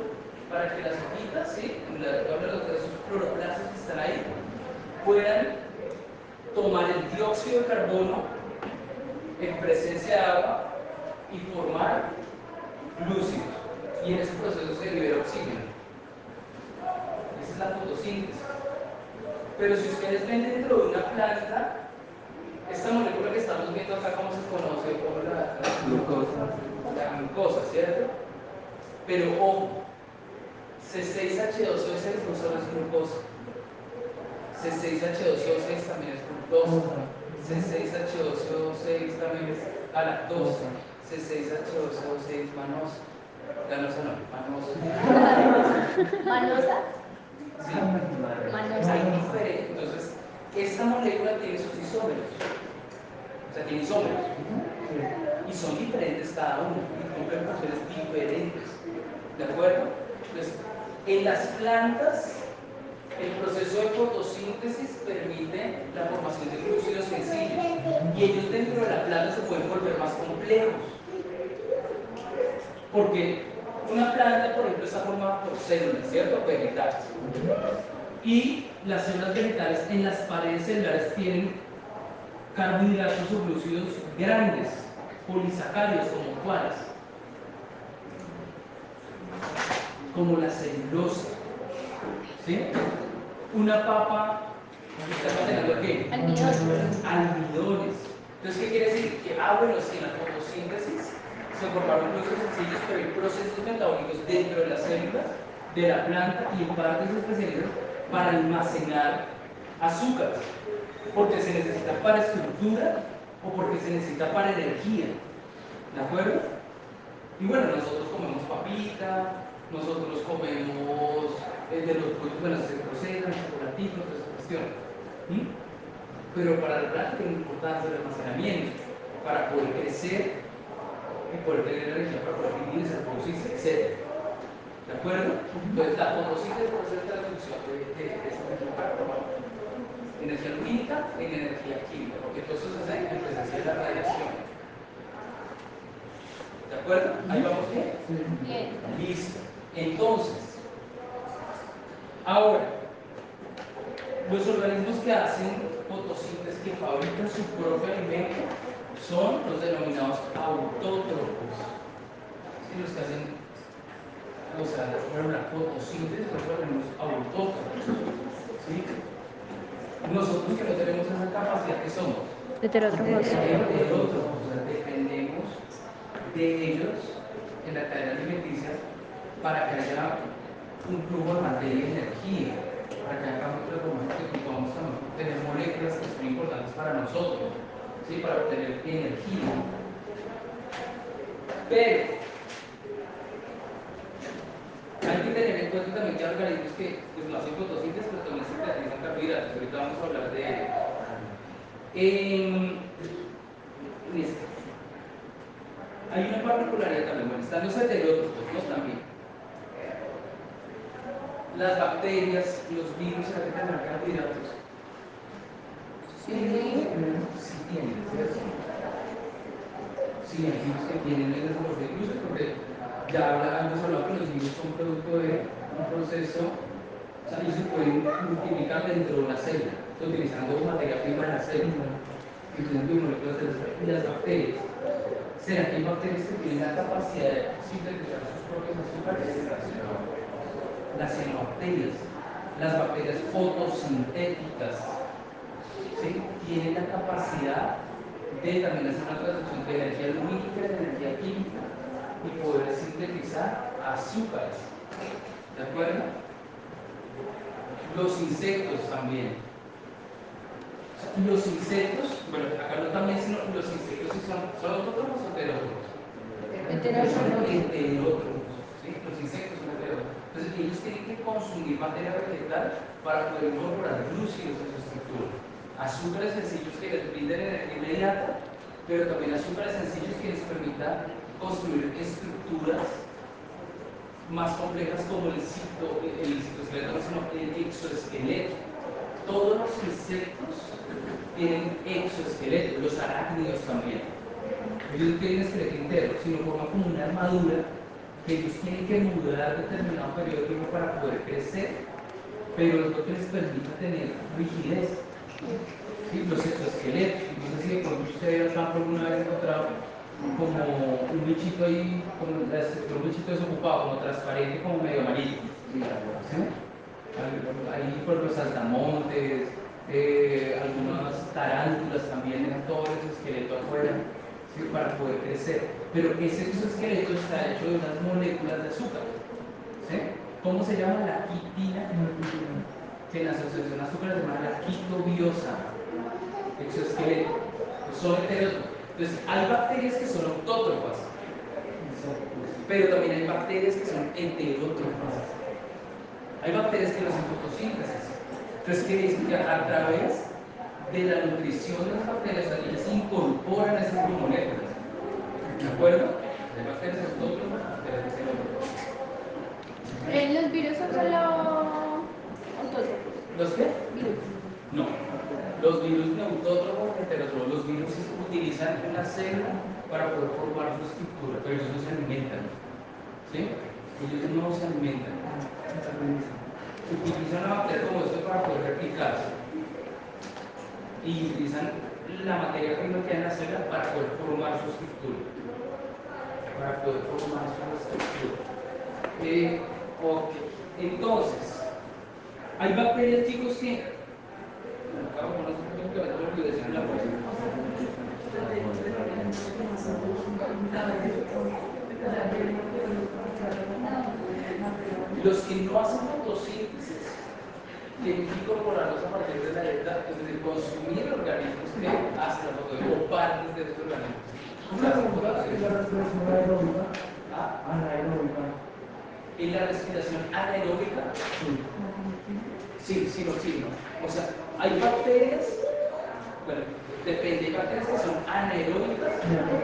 Speaker 1: para que las hojitas, ¿sí? Los- cloroplastos que están ahí, puedan tomar el dióxido de carbono en presencia de agua y formar glúcidos. Y en ese proceso se libera oxígeno. Esa es la fotosíntesis. Pero si ustedes ven dentro de una planta, esta molécula que estamos viendo acá, ¿cómo se conoce? Como la
Speaker 6: Glucosa.
Speaker 1: La glucosa, ¿cierto? Pero ojo, C6H12O6 no solo es glucosa. C6H12O6 también es fructosa. C6H12O6 también es galactosa. C6H12O6 manosa. Ganosa no, manosa.
Speaker 2: Manosa.
Speaker 1: Sí.
Speaker 2: Manosa.
Speaker 1: Hay. Entonces, esta molécula tiene sus isómeros. sea, tiene isómeros. Y son diferentes cada uno, y cumplen funciones diferentes. ¿De acuerdo? Entonces, en las plantas, el proceso de fotosíntesis permite la formación de glúcidos sencillos y ellos dentro de la planta se pueden volver más complejos. Porque una planta, por ejemplo, está formada por células, ¿cierto? Vegetales. Y las células vegetales en las paredes celulares tienen carbohidratos o glúcidos grandes, polisacáridos como cuáles, como la celulosa. ¿Sí? Una papa está contenendo qué?
Speaker 2: Almidón.
Speaker 1: Almidones. Entonces, ¿qué quiere decir? Que, ah, bueno, si en la fotosíntesis se formaron glúcidos sencillos, pero hay procesos metabólicos dentro de las células de la planta y en partes especializadas para almacenar azúcares, porque se necesita para estructura o porque se necesita para energía. ¿De acuerdo? Y bueno, nosotros comemos papita, nosotros comemos eh, de los productos bueno, se procesan, chocolatitos, toda esa cuestión. ¿sí? Pero para la planta tiene importancia el almacenamiento, para poder crecer y poder tener energía para poder vivir, reproducirse, etc. ¿De acuerdo? Entonces la fotosíntesis puede ser traducción de, de, de esa energía para energía lumínica en energía química, porque todo eso se hace en presencia de la radiación. ¿De acuerdo? Ahí vamos bien.
Speaker 2: Bien.
Speaker 1: Listo. Entonces, ahora, los organismos que hacen fotosíntesis, que fabrican su propio alimento, son los denominados autótrofos. Sí, los que hacen, o sea, bueno, la fotosíntesis, los organismos autótrofos. ¿Sí? Nosotros que no tenemos esa capacidad, ¿qué somos?
Speaker 5: Heterótrofos.
Speaker 1: Heterótrofos, o sea, dependemos de ellos en la cadena alimenticia para que haya un flujo de materia y energía, para que haya cambios transformados que podamos también obtener moléculas que son importantes para nosotros, ¿sí? para obtener energía. Pero hay que tener en cuenta también que hay organismos que pues, fotosíntesis, pero también sintetizan carbohidratos. Ahorita vamos a hablar de. Hay una particularidad también, bueno, están los heterótrofos. También. Las bacterias, los virus, ¿será que tendrán carbohidratos? Sí, sí tienen. Sí, hay virus que tienen el desarrollo de glúcidos, porque ya que los virus son producto de un proceso, ellos se pueden multiplicar dentro de una célula, utilizando materia prima de la célula, que tienen biomoléculas de las y las bacterias. ¿Será que hay bacterias que tienen la capacidad de sintetizar sus propios azúcares? Las cianobacterias, las bacterias fotosintéticas, tienen la capacidad de también hacer una traducción de energía lumínica en energía química y poder sintetizar azúcares. ¿De acuerdo? Los insectos también. Los insectos, bueno, acá no también, sino los insectos son, son autótrofos o heterótrofos.
Speaker 2: Heterótrofos.
Speaker 1: Heterótrofos, ¿sí? Los insectos son heterótrofos. Entonces ellos tienen que consumir materia vegetal para poder incorporar glúcidos en su estructura. Azúcares sencillos que les brinden energía inmediata, pero también azúcares sencillos que les permitan construir estructuras más complejas como el, cito, el citoesqueleto, el exoesqueleto. Todos los insectos tienen exoesqueleto, los arácnidos también. Ellos no tienen esqueleto entero, sino forman como una armadura que ellos tienen que mudar determinado periodo de tiempo para poder crecer, pero lo que les permite tener rigidez. Sí, los exoesqueletos, no sé si de pronto ustedes han alguna vez encontrado como un bichito ahí, como un bichito desocupado, como transparente, como medio amarillo. ¿sí? Ahí por los saltamontes, eh, algunas tarántulas también en todo ese esqueleto afuera, ¿sí? para poder crecer. Pero ese exoesqueleto está hecho de unas moléculas de azúcar. ¿sí? ¿Cómo se llama? La quitina, que en la asociación de azúcar se llama la quitobiosa. Exoesqueleto. Son heterótrofos. Entonces, hay bacterias que son autótrofas, pero también hay bacterias que son heterótrofas. Hay bacterias que no hacen fotosíntesis. Entonces, ¿qué dice? Que a través de la nutrición de las bacterias, ellas se incorporan a esas moléculas. ¿De acuerdo? De bacterias autótromas, bacterias xenótrofas.
Speaker 2: Eh, los virus son solo autótrofos.
Speaker 1: ¿Los qué?
Speaker 2: Virus.
Speaker 1: No. Los virus neutrótrofos, heterótrofos, los virus utilizan una célula para poder formar su estructura, pero ellos no se alimentan. ¿Sí? Ellos no se alimentan. Utilizan una bacteria como esto para poder replicarse. Y utilizan la materia prima que hay en la célula para poder formar su estructura. Para poder formar su estructura. Eh, ok. Entonces, hay bacterias, chicos, que. Los que no hacen fotosíntesis tienen que incorporarlos a partir de la dieta, es decir, consumir organismos que hacen la o partes de estos organismos.
Speaker 4: Una pregunta es la respiración aeróbica.
Speaker 1: Ah,
Speaker 4: Anaeróbica.
Speaker 1: En la respiración anaeróbica, sí, sí, no, sí, no. O sea, hay bacterias, bueno, depende, hay bacterias que son anaeróbicas,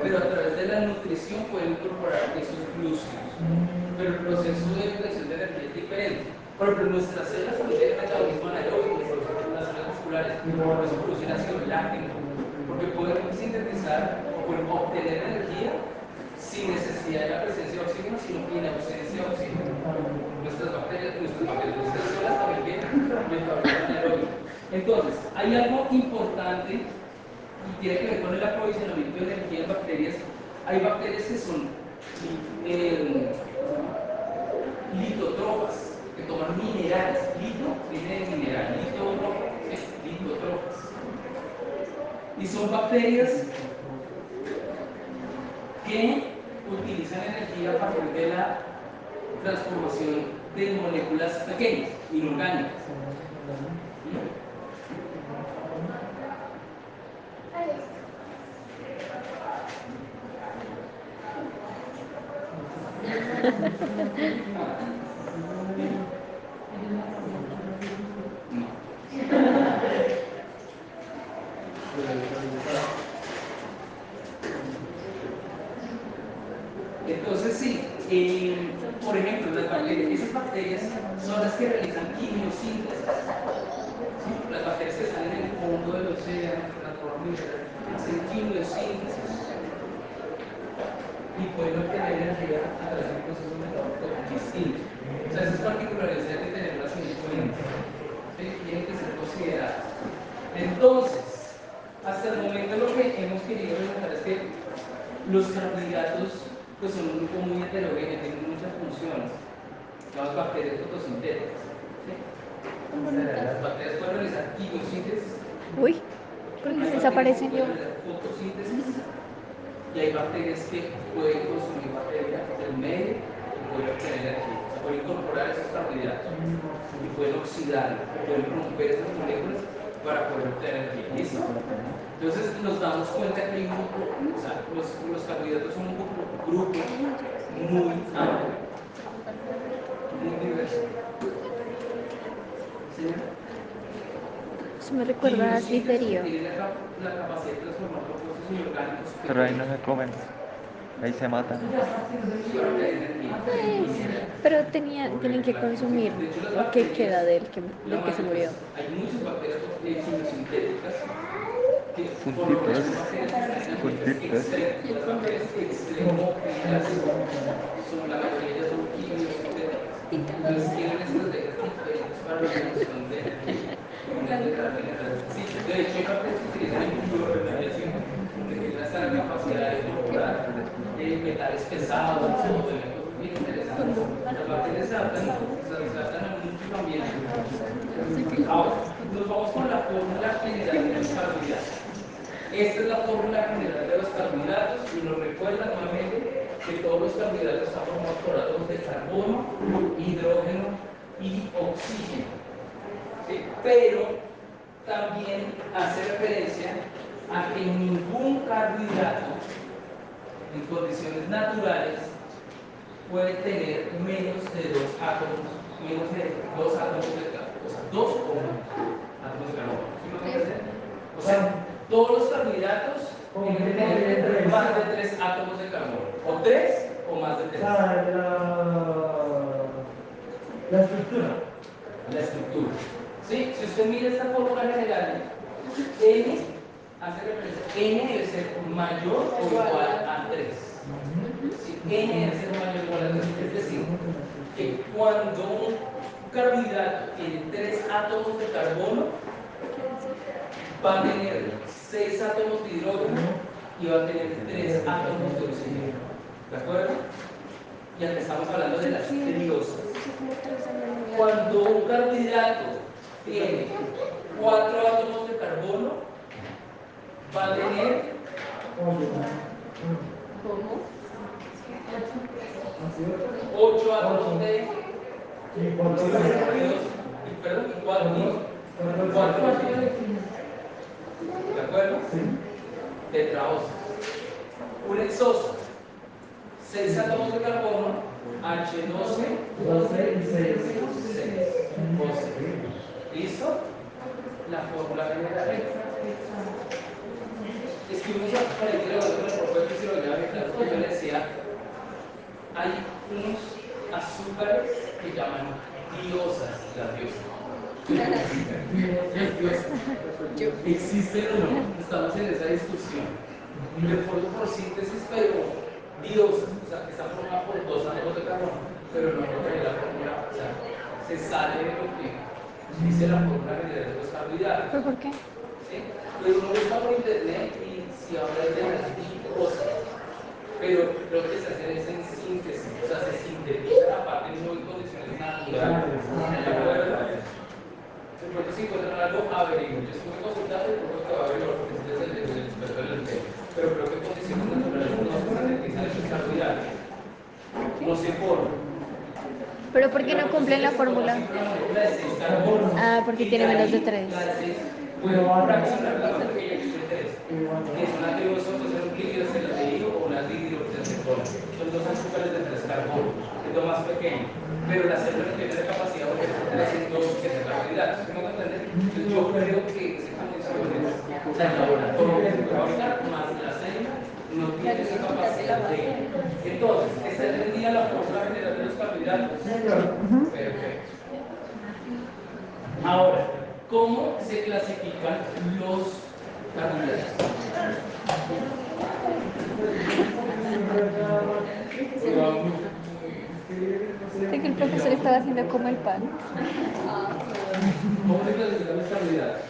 Speaker 1: pero a través de la nutrición pueden incorporar esos glúcidos. Pero el proceso de obtención de energía es diferente. Por ejemplo, nuestras células tienen metabolismo anaeróbico, las células musculares, por eso producen ácido láctico, porque pueden sintetizar o pueden obtener energía sin necesidad de la presencia de oxígeno, sino en ausencia de oxígeno. Nuestras bacterias, nuestras bacterias, nuestras células también tienen metabolismo. Entonces, hay algo importante y tiene que ver con el aprovisionamiento de energía en bacterias. Hay bacterias que son eh, litotrofas, que toman minerales. Lito viene de mineral, litótrofa, ¿sí? litótrofas. Y son bacterias que utilizan energía a partir de la transformación de moléculas pequeñas, inorgánicas. Entonces sí, eh, por ejemplo, las bacterias, esas bacterias son las que realizan quimiosíntesis. ¿sí? Las bacterias que están en el océano, que transforman minerales, hacen quimiosíntesis y pueden obtener energía a través de un proceso metabólico distinto. O sea, esas particularidades hay que tenerlas en cuenta. Tienen que ser consideradas. Entonces, hasta el momento lo que hemos querido resaltar es que los carbohidratos pues, son un grupo muy heterogéneo, tienen muchas funciones. Las bacterias fotosintéticas. ¿sí? Las bacterias pueden realizar quimiosíntesis.
Speaker 5: Uy,
Speaker 1: y hay bacterias que pueden consumir materia del medio y pueden obtener energía. Pueden incorporar esos carbohidratos y pueden oxidarlo, pueden romper esas moléculas para poder obtener energía. Entonces nos damos cuenta que hay un grupo, o sea, los, los carbohidratos son un grupo, grupo muy amplio, muy diverso. ¿Sí?
Speaker 5: Eso me recuerda a
Speaker 1: inorgánicos.
Speaker 6: Pero ahí no se comen, ahí se matan.
Speaker 1: Pero que hay energía.
Speaker 5: Pero tenía, tienen que consumir lo que queda del que, del que se murió.
Speaker 6: Puntitos. Puntitos.
Speaker 1: De de de hecho utilizan la capacidad de incorporar metales pesados bien interesantes. Se adaptan, se adaptan a muchos ambientes. Ahora, nos vamos con la fórmula general de los carbohidratos. Esta es la fórmula general de los carbohidratos y nos recuerda nuevamente que todos los carbohidratos están formados por átomos de carbono, hidrógeno y oxígeno. Pero también hace referencia a que ningún carbohidrato en condiciones naturales puede tener menos de dos átomos, menos de dos átomos de carbono, o sea, dos átomos de carbono. ¿Sí? O sea, todos los carbohidratos tienen que tener más de tres átomos de carbono. O tres o más de tres.
Speaker 4: La, la, la estructura.
Speaker 1: La estructura. ¿Sí? Si usted mira esta fórmula general, N hace referencia, N debe ser mayor o igual a 3. Si N debe ser mayor o igual a 3, es decir, que cuando un carbohidrato tiene 3 átomos de carbono, va a tener 6 átomos de hidrógeno y va a tener 3 átomos de oxígeno. ¿De acuerdo? Ya que estamos hablando de las triosas. Cuando un carbohidrato tiene 4 átomos de carbono, va a tener
Speaker 2: ¿Cómo?
Speaker 1: 8 átomos de
Speaker 4: Y cuando
Speaker 1: y- perdón, y 4 átomos ¿De acuerdo? Tetraosa. Un hexosa. 6 átomos de carbono, H12,
Speaker 4: 12 y 6.
Speaker 1: 6. ¿Listo? La fórmula general. Escribimos a para el si lo lleva bien claro, que yo le decía, hay unos azúcares que llaman diosas, las diosas. ¿Existen o no? Estamos en esa discusión. De forma por síntesis, pero diosas, o sea, que están formadas por dos átomos de carbono, pero no por la fórmula, o sea, se sale de lo que dice la fórmula general de los carbohidratos.
Speaker 5: ¿Pero por qué?
Speaker 1: ¿sí? Pero uno busca por internet y si habla de las cosas, pero lo que se hace es en síntesis, o sea, se sintetiza la parte no en condiciones naturales. ¿De pronto si encuentran algo, averigüen. Yo estuve consultando y creo que va a averiguar porque este es el el experto en el tema. Pero creo que condiciones naturales no se sintetizan esos carbohidratos. No se forman.
Speaker 5: ¿Pero por qué no cumplen la fórmula? Ah, porque tiene menos de tres.
Speaker 1: Puedo fraccionar la más pequeña que es de tres. Que es una triosa, pues es un triglicérido o una dihidroxiacetona. Son dos azúcares de tres. Es más pequeño. Pero la célula tiene la capacidad porque es 300 carbohidratos. ¿Sí me van a entender? Entonces, yo creo que que se más la célula, no tiene esa capacidad de. Entonces, ¿está entendida la fórmula general de los carbohidratos? Perfecto. Ahora, ¿cómo se clasifican los carbohidratos?
Speaker 5: Sé que el profesor estaba haciendo como el pan.
Speaker 1: ¿Cómo se clasifican los carbohidratos?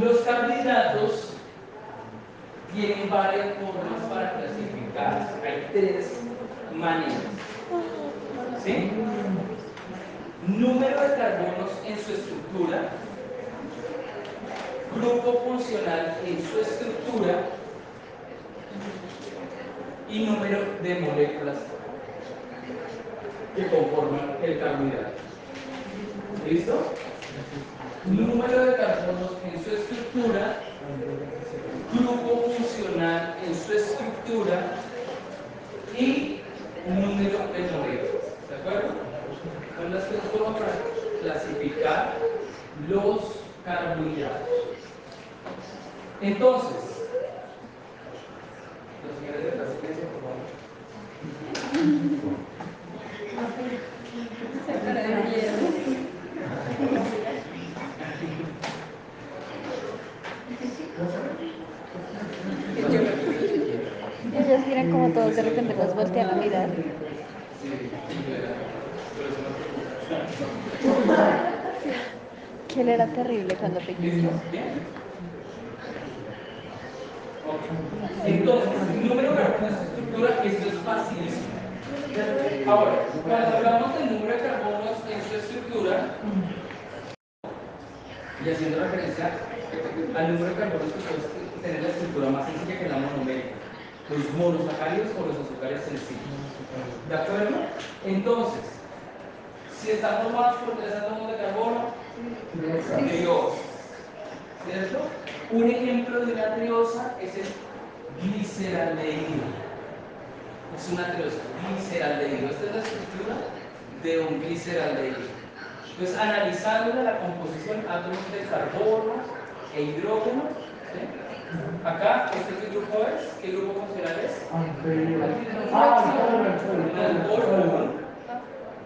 Speaker 1: Los carbohidratos tienen varias formas para clasificar. Hay tres maneras. ¿Sí? Número de carbonos en su estructura, grupo funcional en su estructura y número de moléculas que conforman el carbohidrato. ¿Listo? Número de carbonos en su estructura, grupo funcional en su estructura y número de moléculas. ¿De acuerdo? Son las tres formas para clasificar los carbohidratos. Entonces, los señores de la silencio, por favor.
Speaker 5: Ellos miran como todos de repente nos voltean a mirar. Que él era terrible cuando pequeño.
Speaker 1: Entonces, número en su estructura, esto es facilísimo. Ahora, cuando hablamos del número de carbonos en su estructura, y haciendo referencia al número de carbonos que tener la estructura más sencilla que la monomérica, los monosacáridos o los azúcares sencillos. ¿De acuerdo? Entonces, si están formados por tres átomos de carbono, trios, ¿cierto? Un ejemplo de una triosa es el gliceraldehído. Es una triosa, gliceraldehído. Esta es la estructura de un gliceraldehído. Entonces, analizando la composición, átomos de carbono, e hidrógeno. ¿sí? Acá, este ¿qué grupo es? ¿Qué grupo funcional es?
Speaker 4: Ah, alcohol, alcohol.
Speaker 1: Un alcohol o un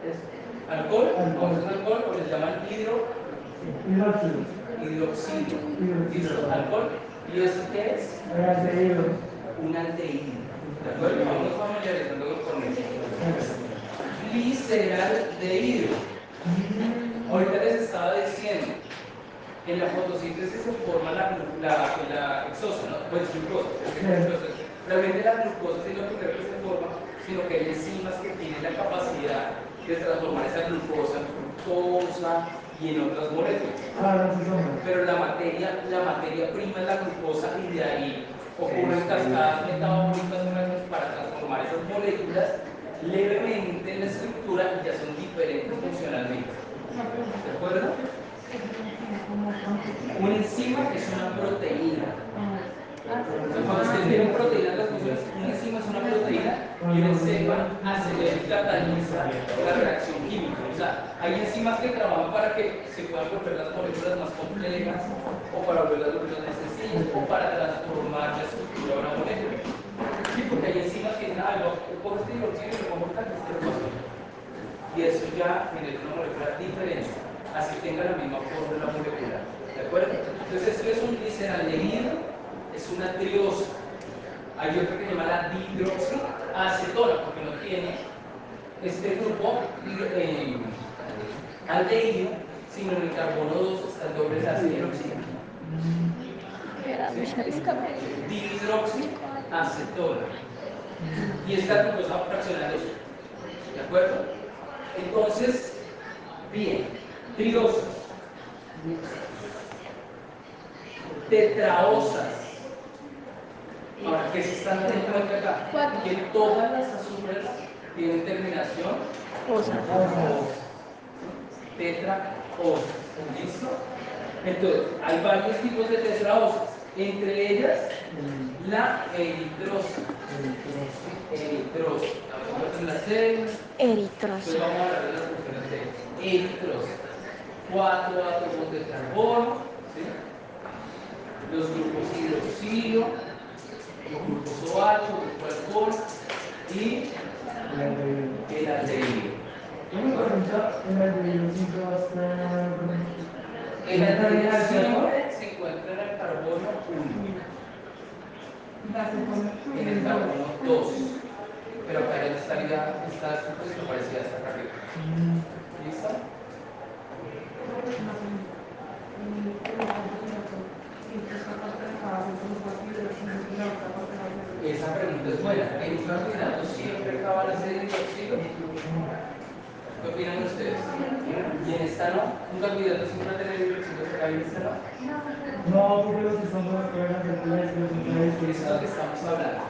Speaker 4: Es
Speaker 1: alcohol,
Speaker 4: Alcohol.
Speaker 1: un alcohol, o les llaman hidro,
Speaker 4: hidróxido.
Speaker 1: hidroxilo,
Speaker 4: Hidroxilo.
Speaker 1: hidroalcohol. ¿Y eso qué es?
Speaker 4: El aldehído.
Speaker 1: Un aldehído. ¿De acuerdo? Vamos familiarizando con eso. Gliceraldehído. Ahorita les estaba diciendo, en la fotosíntesis se forma la, la, la exosa, ¿no? Pues glucosa. es que
Speaker 4: Sí.
Speaker 1: glucosa. Realmente la glucosa es lo primero que se forma, sino que hay enzimas que tienen la capacidad de transformar esa glucosa en fructosa y en otras moléculas.
Speaker 4: Ah.
Speaker 1: Pero la materia, la materia prima es la glucosa y de ahí ocurren cascadas metabólicas para transformar esas moléculas levemente en la estructura y ya son diferentes funcionalmente. ¿De acuerdo? Una enzima es una proteína. Entonces, tienen proteínas, las funciones, una enzima es una proteína y una enzima acelera y cataliza la reacción química. O sea, hay enzimas que trabajan para que se puedan volver las moléculas más complejas o para volver las moléculas más sencillas o para transformar la estructura de una molécula. Sí, porque hay enzimas que dicen, ah, yo pongo este hidroxilo y lo pongo tal. Y eso ya genera una molécula diferente, así tenga la misma fórmula molecular. ¿De acuerdo? Entonces, esto es un gliceraldehído, es una triosa. Hay otra que se llama la porque no tiene este grupo eh, aldehído, sino en el carbono 2 está el doble enlace hidroxilo. Dihidroxiacetona. Y esta glucosa fracciona en dos. ¿De acuerdo? Entonces, bien, triosas, tetraosas. Ahora, ¿qué se están teniendo acá? Que todas las azúcares tienen terminación
Speaker 5: Osa.
Speaker 1: tetraosas. ¿Listo? Entonces, hay varios tipos de tetraosas. Entre ellas, la eritrosa. Eritrosa. Vamos a la célula.
Speaker 5: Eritrosa.
Speaker 1: Entonces vamos a hablar de las funciones de eritrosa. Cuatro átomos de carbono, ¿sí? los grupos hidroxilo, el glucoso H, grupo alcohol y
Speaker 4: El aldehído.
Speaker 1: el.
Speaker 4: Una pregunta, el aldehído siempre va a estar...
Speaker 1: El aldehído siempre se encuentra en el carbono 1, en el carbono 2, pero acá ya estaría, está súper parecida a esta carrera. ¿Listo? Esa pregunta es buena. ¿En un carbohidrato siempre acaba ese hidroxilo? ¿Qué opinan ustedes? ¿Y en esta no? ¿Un carbohidrato siempre va a tener hidroxilo que acá y en esta no?
Speaker 4: No, porque los isómeros pueden hacer que la expresión sea
Speaker 1: Eso es lo que estamos hablando.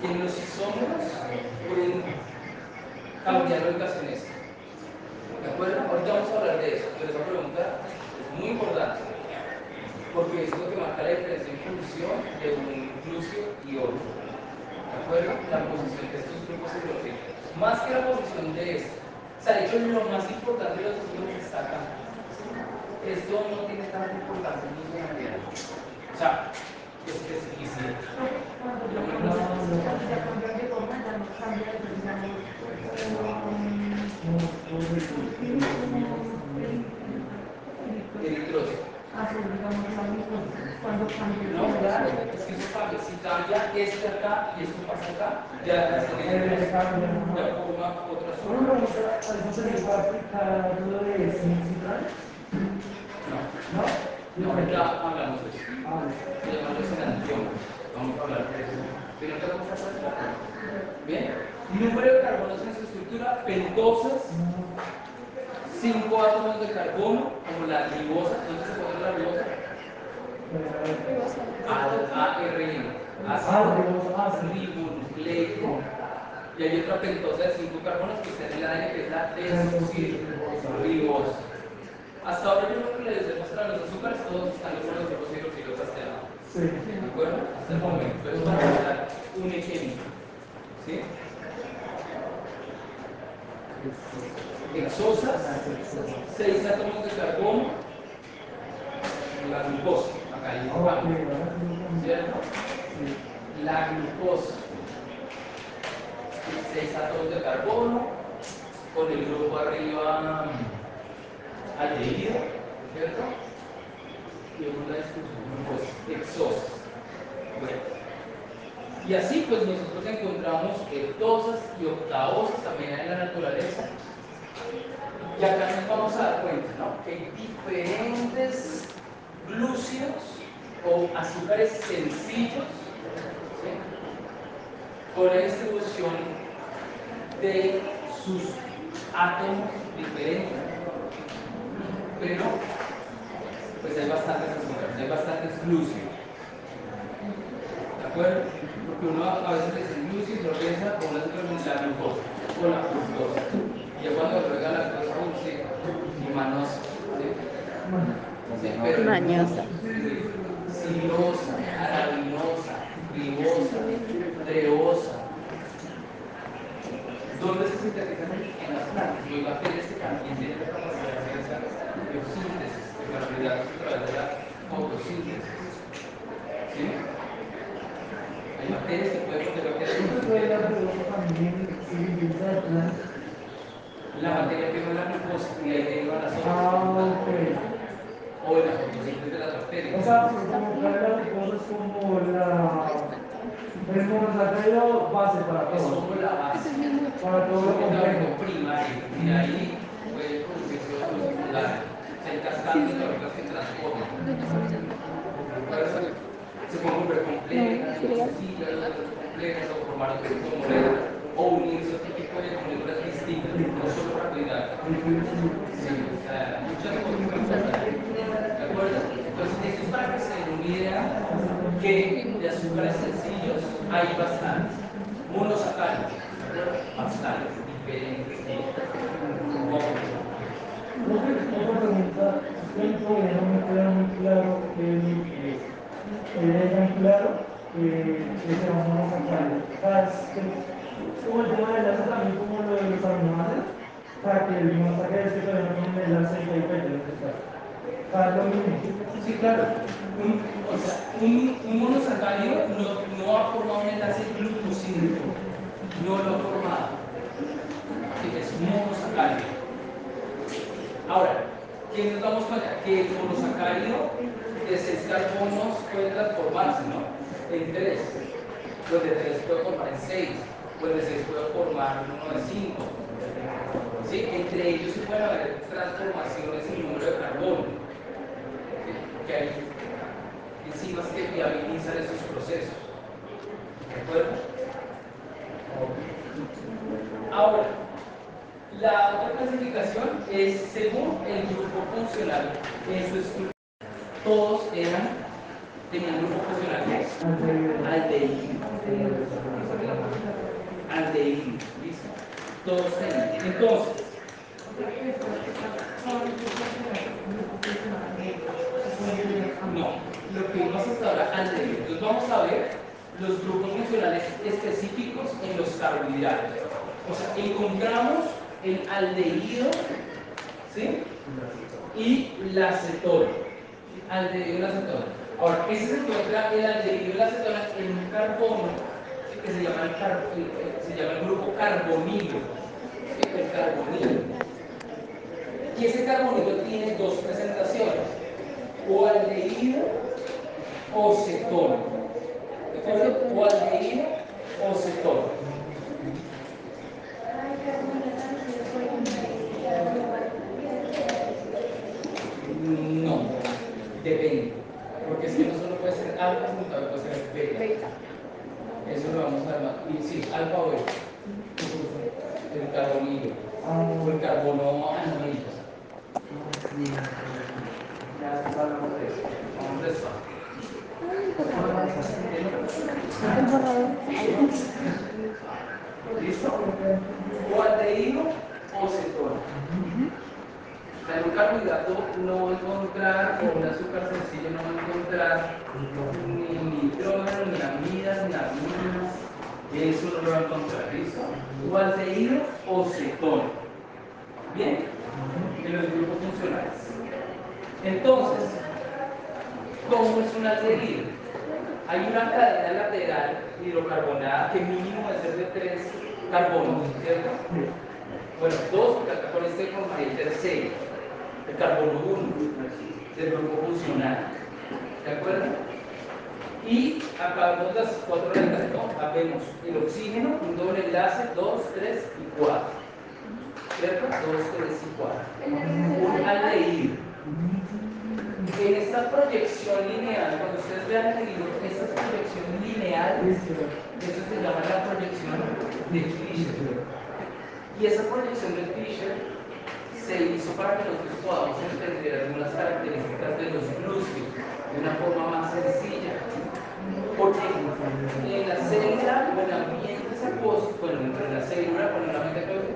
Speaker 1: Que en los isómeros pueden cambiar la ubicación esta. ¿De acuerdo? Ahorita vamos a hablar de eso, pero esa pregunta es muy importante. Porque es lo que marca la diferencia en función de un glúcido y otro. ¿De acuerdo? La posición de estos grupos hidrogénicos. Más que la posición de este. O sea, de hecho, lo más importante de los isómeros está acá. Esto no tiene tanta importancia en funcionalidad. O sea, especificidad. Lo que no eritrosa. No, claro, es que eso cambia. Si cambia este acá y esto pasa acá, ya se
Speaker 4: ¿no?
Speaker 1: ya forma otra
Speaker 4: Una
Speaker 1: zona.
Speaker 4: pregunta, ¿a eso se les va a aplicar lo de?
Speaker 1: No, ahorita hablamos. Vamos a hablar de eso. ¿Tiene otra cosa para hablar? Bien. Número de carbonos en su estructura, pentosas, cinco átomos de carbono, como la ribosa. ¿Dónde se pone la ribosa? ARN.
Speaker 4: Ah,
Speaker 1: Ácido
Speaker 4: ah,
Speaker 1: ribonucleico. Y hay otra pentosa de cinco carbonos que está en el ADN, que es la desoxirribosa. Hasta ahora yo creo que les demuestra los azúcares, todos están los grupos hidroxilos hasta.
Speaker 4: Sí.
Speaker 1: ¿De acuerdo? Hasta el momento. Entonces vamos a hablar un ejemplo. ¿Sí? Exosas, seis átomos de carbono, la glucosa. acá hay un. ¿cierto? La glucosa, 6 átomos de carbono, con el grupo arriba aldehído, ¿cierto? Y una discusión glucosa, hexosa. Bueno. Y así pues nosotros encontramos ketosas y octaosas también en la naturaleza. Y acá nos vamos a dar cuenta, ¿no? Que hay diferentes glúcidos o azúcares sencillos ¿sí? con la distribución de sus átomos diferentes. Pero pues hay bastantes hay bastantes glúcidos. ¿De acuerdo? Porque uno a veces dice glúcidos lo piensa con una la glucosa o la fructosa. Y ya cuando agrega la sí, y manosa. ¿sí? Sí, pero-
Speaker 5: Mañosa.
Speaker 1: Silosa, arabinosa, ribosa, treosa. ¿Dónde se sintetizan en las plantas? Los bacterias que también tienen la capacidad de hacer biosíntesis, de carbohidratos a través de la fotosíntesis. ¿Sí? Hay bacterias que pueden que
Speaker 4: fue la
Speaker 1: la bacteria que no la glucosa y ahí deriva las otras.
Speaker 4: Ah, ok.
Speaker 1: O la fotosíntesis de las bacterias.
Speaker 4: O sea, pues como que la glucosa es como la... Es como sacario base para
Speaker 1: es
Speaker 4: todo.
Speaker 1: como la base.
Speaker 4: Para todo lo
Speaker 1: Es el
Speaker 4: complejo.
Speaker 1: primario y ahí puede producirse otros secundarios. El cascante de otras que transforman. Se pueden volver complejas, sencillas, complejas, o formar tipo de moléculas, o unirse a otro tipo de moléculas distintas, no solo carbohidratos. Sí, o sea, muchas cosas que pueden pasar. ¿De acuerdo? Entonces, esto es para que se den una idea que de azúcares sencillos hay bastantes. Monosacáridos, bastantes, diferentes.
Speaker 4: No me queda muy claro es que es. Claro que como el tema de enlace también como lo de los aminoácidos. Sea, que el monosacárido es que todavía no tiene enlace y es lo.
Speaker 1: Sí, claro. Un, o sea, un, un no, no ha formado un enlace glucosídico. No lo ha formado. Es un monosacárido. Ahora, ¿qué nos damos cuenta? Que el monosacárido de 6 carbonos puede transformarse, ¿no? En 3. Pues de 3 puede formar en 6. Pues de 6 puede formar uno de 5. ¿Sí? Entre ellos sí pueden haber transformaciones en número de carbono. Que hay enzimas que viabilizan esos procesos. ¿De acuerdo? Ahora, la otra clasificación es según el grupo funcional. Eso es todos eran, tenían grupo funcional aldehído. Aldehído, ¿listo? Todos tenían. Entonces, no, lo que vimos hasta ahora aldehído. Entonces vamos a ver los grupos funcionales específicos en los carbohidratos. O sea, encontramos el aldehído, ¿sí? Y la acetona. Aldehído y la acetona. Ahora, ese se encuentra el aldehído y la acetona en un carbono que se llama el grupo carbonilo. ¿sí? El carbonilo. Y ese carbonilo tiene dos presentaciones, o aldehído o cetona. ¿De acuerdo? O aldehído o cetona. No, depende. Porque es que no solo puede ser alfa juntado, puede ser beta. Eso lo vamos a llamar. Y sí, alfa o beta. El carbonilo. O el carbono anhidro. Ya hablamos de eso. Vamos de eso. ¿Listo? O aldehído o cetona. O un carbohidrato no va a encontrar, o un azúcar sencillo no va a encontrar ni nitrógeno, ni amidas, ni aminas. Eso no lo va a encontrar, ¿listo? O aldehído o cetona. Bien, en los grupos funcionales. Entonces, ¿Cómo es un aldehído? Hay una cadena lateral hidrocarbonada que mínimo debe ser de tres carbonos, ¿cierto? Bueno, dos, porque acá con este el tercero, el carbono 1 del grupo funcional. ¿De acuerdo? Y acá vemos las cuatro letras, ¿no? El oxígeno, un doble enlace, 2, 3 y 4. ¿Cierto? 2, 3 y 4. Un aldehído. En esta proyección lineal, cuando ustedes vean el libro, esta proyección lineal, eso se llama la proyección de Fischer. Y esa proyección de Fischer se hizo para que nosotros podamos entender algunas características de los glúcidos de una forma más sencilla. Porque en la célula o en ambientes acuosos, bueno, entre la célula, con acuoso,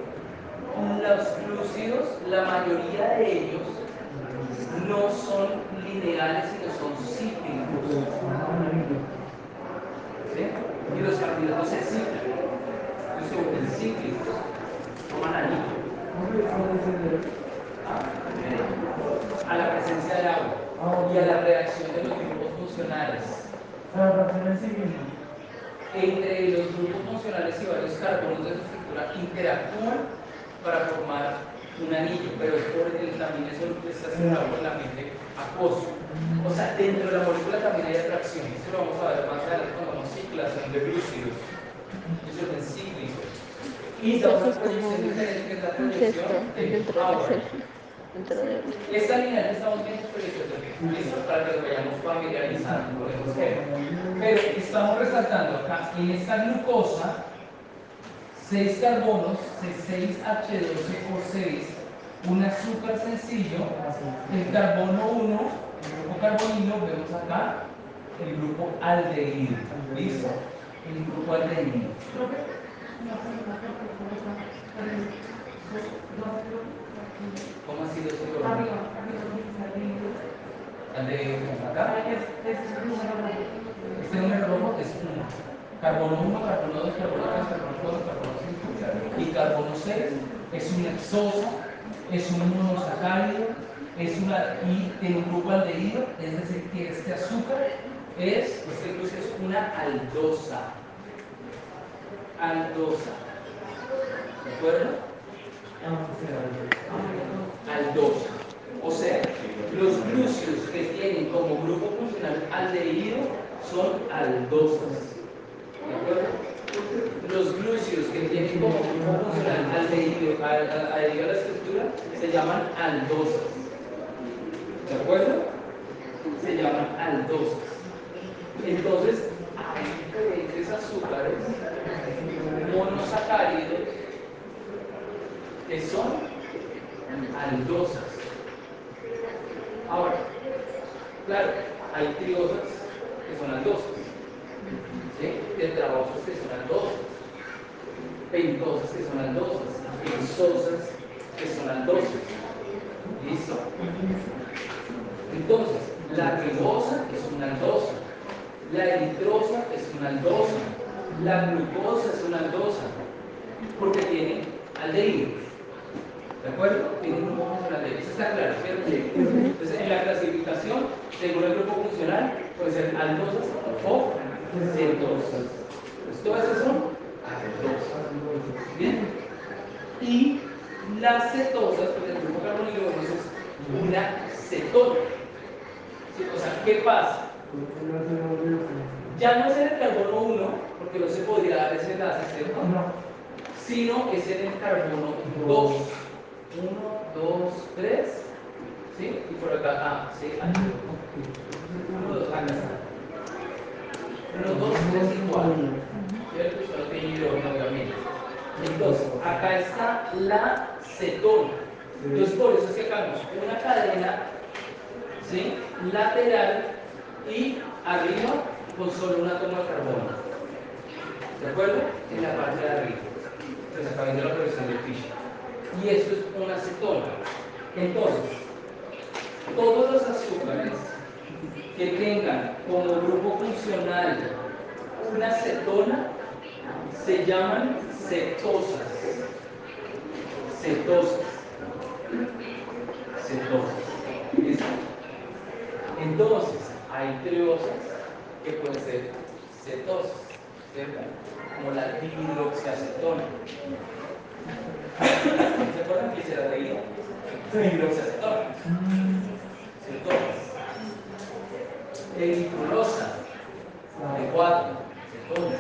Speaker 1: los glúcidos, la mayoría de ellos no son lineales, sino son cíclicos. ¿Sí? Y los carbohidratos se ciclan, ellos se vuelven cíclicos, toman anillo. ¿Ah? A la presencia de agua y a la reacción de los grupos funcionales. Entre los grupos funcionales y varios carbonos de su estructura interactúan para formar un anillo, pero es por el, también eso está asociado con la mente acuoso. O sea, dentro de la molécula también hay atracción. Esto lo vamos a ver más adelante cuando vamos ciclación de glúcidos. Eso es en cíclicos. Y la otra proyección diferente que es la proyección de Auer. Esta línea que estamos viendo listo para que lo vayamos familiarizando con esos Pero estamos resaltando acá en esta glucosa 6 carbonos, 6H12 por 6, un azúcar sencillo, el carbono 1, el grupo carbonilo, vemos acá el grupo aldehído. ¿Listo? El grupo aldehído. ¿Cómo ha sido ese orden? Aldehído, acá. Este número rojo es 1 carbono 1, carbono 2, carbono 3, carbono 4, carbono 5 y carbono 6 es una hexosa, es un monosacárido, es una, y tiene un grupo aldehído, es decir, que este azúcar es, este incluso es una aldosa. Aldosa. ¿De acuerdo? Aldosa. O sea, los glúcidos que tienen como grupo funcional aldehído son aldosas. Los glúcidos que tienen como funcional adherido a, a, la estructura se llaman aldosas. ¿De acuerdo? Se llaman aldosas. Entonces, hay diferentes azúcares monosacáridos que son aldosas. Ahora, claro, hay triosas que son aldosas. ¿Sí? tetraosas que son aldosas, pentosas que son aldosas, hexosas que son aldosas. ¿Listo? Entonces, la ribosa es una aldosa, la eritrosa es una aldosa, la glucosa es una aldosa, porque tiene aldehídos. ¿De acuerdo? Tiene un grupo funcional de Eso está claro, ¿cierto? Entonces, en la clasificación, según el grupo funcional, puede ser aldosas o Pues todas esas son acetosas. Bien. Y las cetosas, pues el grupo carbonilo es una cetona. O sea, ¿qué pasa? Ya no es en el carbono 1, porque no se podría dar ese enlace, ¿cierto? Sino es en el carbono 2. 1, 2, 3. ¿Sí? Y por acá, ah, sí, 1, 2, acá está. 1, 2, 3 y 4. ¿Cierto? Solo tiene hidrógeno. Entonces, acá está la cetona. Entonces, por eso sacamos una cadena ¿sí? lateral y arriba con solo un átomo de carbono. ¿De acuerdo? En la parte de arriba. Entonces, acá viene la presión de Fischer. Y esto es una cetona. Entonces, todos los azúcares que tengan como grupo funcional una cetona se llaman cetosas. Cetosas. Cetosas. ¿Listo? Entonces, hay triosas que pueden ser cetosas, ¿cierto? Como la dihidroxiacetona. ¿Se acuerdan que se la leí? Dihidroxiacetona. Cetonas. Eritrosa, de 4, cetona.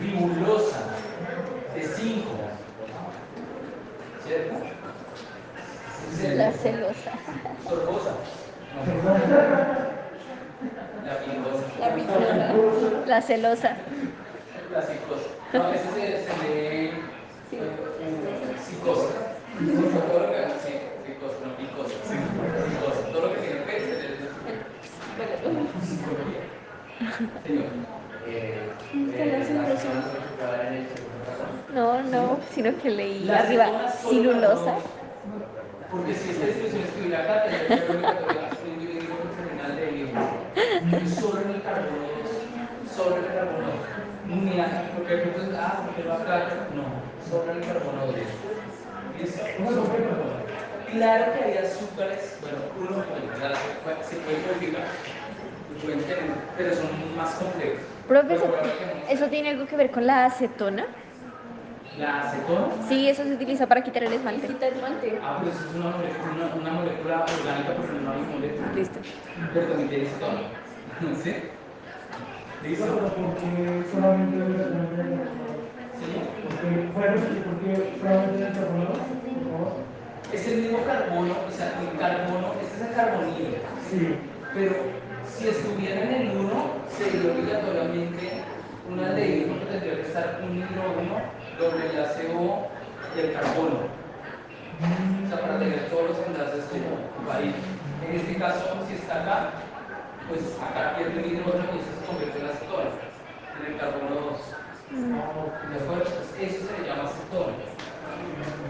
Speaker 1: Ribulosa, de 5, ¿cierto?
Speaker 5: La celosa.
Speaker 1: Sorbosa. La picosa.
Speaker 5: La picosa. La celosa.
Speaker 1: La psicosa. No, a veces se, se lee eh, psicosa. Sí, psicosa, no picosa. Psicosa. Todo lo que tiene P se lee psicología. Señor.
Speaker 7: Eh,
Speaker 5: ¿Qué
Speaker 7: eh,
Speaker 5: le hacen
Speaker 7: las
Speaker 5: eso?
Speaker 7: personas que ocupaban en el segundo grado.
Speaker 5: No, no, sino que leí
Speaker 1: Las
Speaker 5: arriba
Speaker 1: dos, Porque si esta descripción estuviera acá, tendría que haber un individuo terminal de hilo. Solo en el carbono 2. Solo en el carbono 2. Ni a- porque entonces, ah, porque va acá. No, solo en el carbono 2. ¿Listo? Solo en el carbono. Claro que hay azúcares, bueno, uno puede, se puede modificar, pueden tener, pero son más complejos. Ejemplo,
Speaker 5: ¿eso tiene algo que ver con la acetona?
Speaker 1: La acetona.
Speaker 5: Sí, eso se utiliza para quitar el esmalte.
Speaker 1: Ah, pero eso es una molécula, una, una molécula orgánica, pero no hay molécula.
Speaker 5: Listo.
Speaker 1: Pero también tiene cetona. ¿Sí? ¿Listo?
Speaker 4: porque solamente el carbono.
Speaker 1: ¿Sí?
Speaker 4: Porque, bueno, porque solamente el carbono.
Speaker 1: Es el mismo carbono, o sea, el carbono, este es el carbonilo.
Speaker 4: Sí.
Speaker 1: Pero si estuviera en el 1, sería obligatoriamente una ley, porque tendría que estar un hidrógeno doble enlace O del carbono. O sea, para tener todos los enlaces como ahí. En este caso, si está acá, pues acá pierde el hidrógeno y se convierte en acetona, en el carbono 2. ¿De acuerdo? Eso se le llama acetona.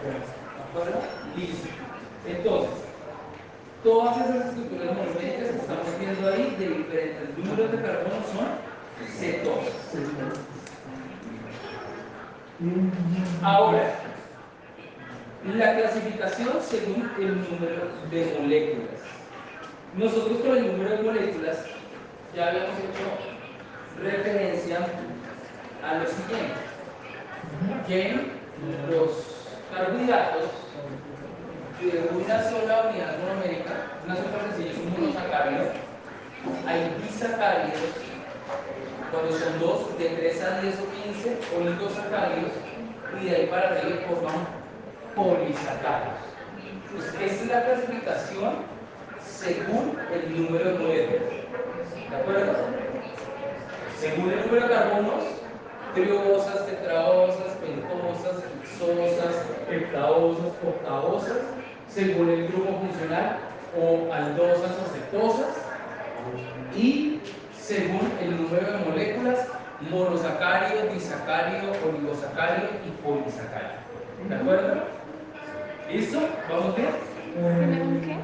Speaker 1: ¿De acuerdo? Listo. Entonces, todas esas estructuras monoméricas que estamos viendo ahí de diferentes números de carbono son cetosas. Ahora, la clasificación según el número de moléculas. Nosotros con el número de moléculas ya habíamos hecho referencia a lo siguiente, que los carbohidratos de una sola unidad monomérica, una sola sencilla es un monosacárido, hay disacáridos, cuando son dos, de 3 a 10 o 15, oligosacáridos, y de ahí para arriba forman polisacáridos. Pues esta es la clasificación según el número de moléculas. ¿De acuerdo? Según el número de carbonos, triosas, tetraosas, pentosas, hexosas, heptaosas, octaosas, según el grupo funcional, o aldosas o cetosas, y según el número de moléculas, monosacárido, disacárido, oligosacárido y polisacárido. ¿De acuerdo? ¿Listo? ¿Vamos bien?
Speaker 2: ¿Tiene un qué?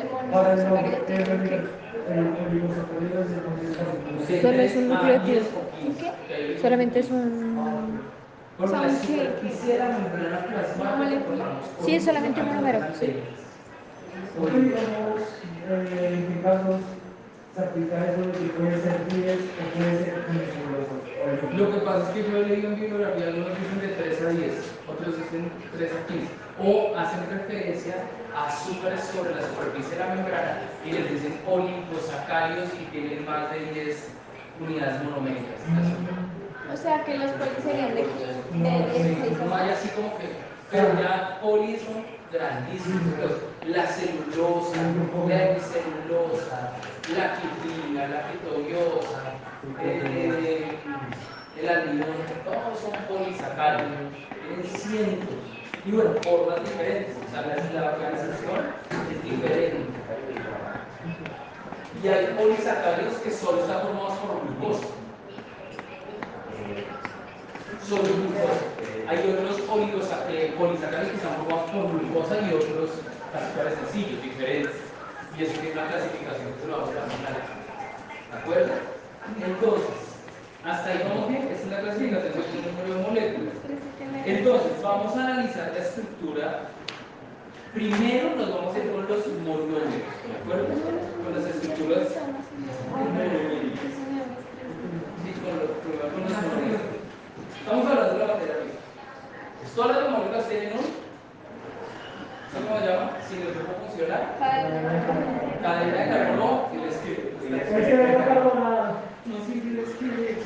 Speaker 2: El
Speaker 4: Para oligosacáridos entonces
Speaker 5: Solo es un nucleótido.
Speaker 1: ¿Un
Speaker 5: ¿Qué? Solamente es un...
Speaker 1: De la membrana plasmática
Speaker 2: molécula?
Speaker 5: Sí, es solamente un número, sí.
Speaker 4: Porque digamos, eh, en qué casos se aplica eso de que puede ser 10 o puede ser 15 por
Speaker 1: Lo que pasa es que yo he leído en bibliografía, algunos dicen de 3 a 10, otros dicen 3 a 15, o hacen referencia a azúcares sobre la superficie de la membrana y les dicen oligosacáridos y tienen más de 10 unidades monoméricas.
Speaker 2: O sea que los polis serían de, de
Speaker 1: Sí,
Speaker 2: 16
Speaker 1: no hay así como que, pero ya polis son grandísimos. pues, La celulosa, la hemicelulosa, la quitina, la quitoliosa, eh, el almidón, todos son polisacáridos, tienen cientos. Y bueno, formas diferentes, o sea, la, la organización es diferente. Y hay polisacáridos que solo están formados por glucosa solo glucosa. Hay otros eh, polisacáridos que están formados por glucosa y otros azúcares sencillos, diferentes. Y eso tiene una clasificación que lo vamos a dar. ¿De acuerdo? Entonces, hasta ahí vamos bien. Esta es la clasificación número de moléculas. Entonces, vamos a analizar la estructura Primero nos vamos a ir con los monómeros, ¿de acuerdo? Con las estructuras monoméricas. Sí, con los, primero con los monómeros. Estamos hablando de la materia prima. Todas las moléculas tienen un, ¿sabes cómo se llama? Si el grupo funcional, cadena de carbono y el escribe.
Speaker 4: No
Speaker 1: sí, sí, el escribe.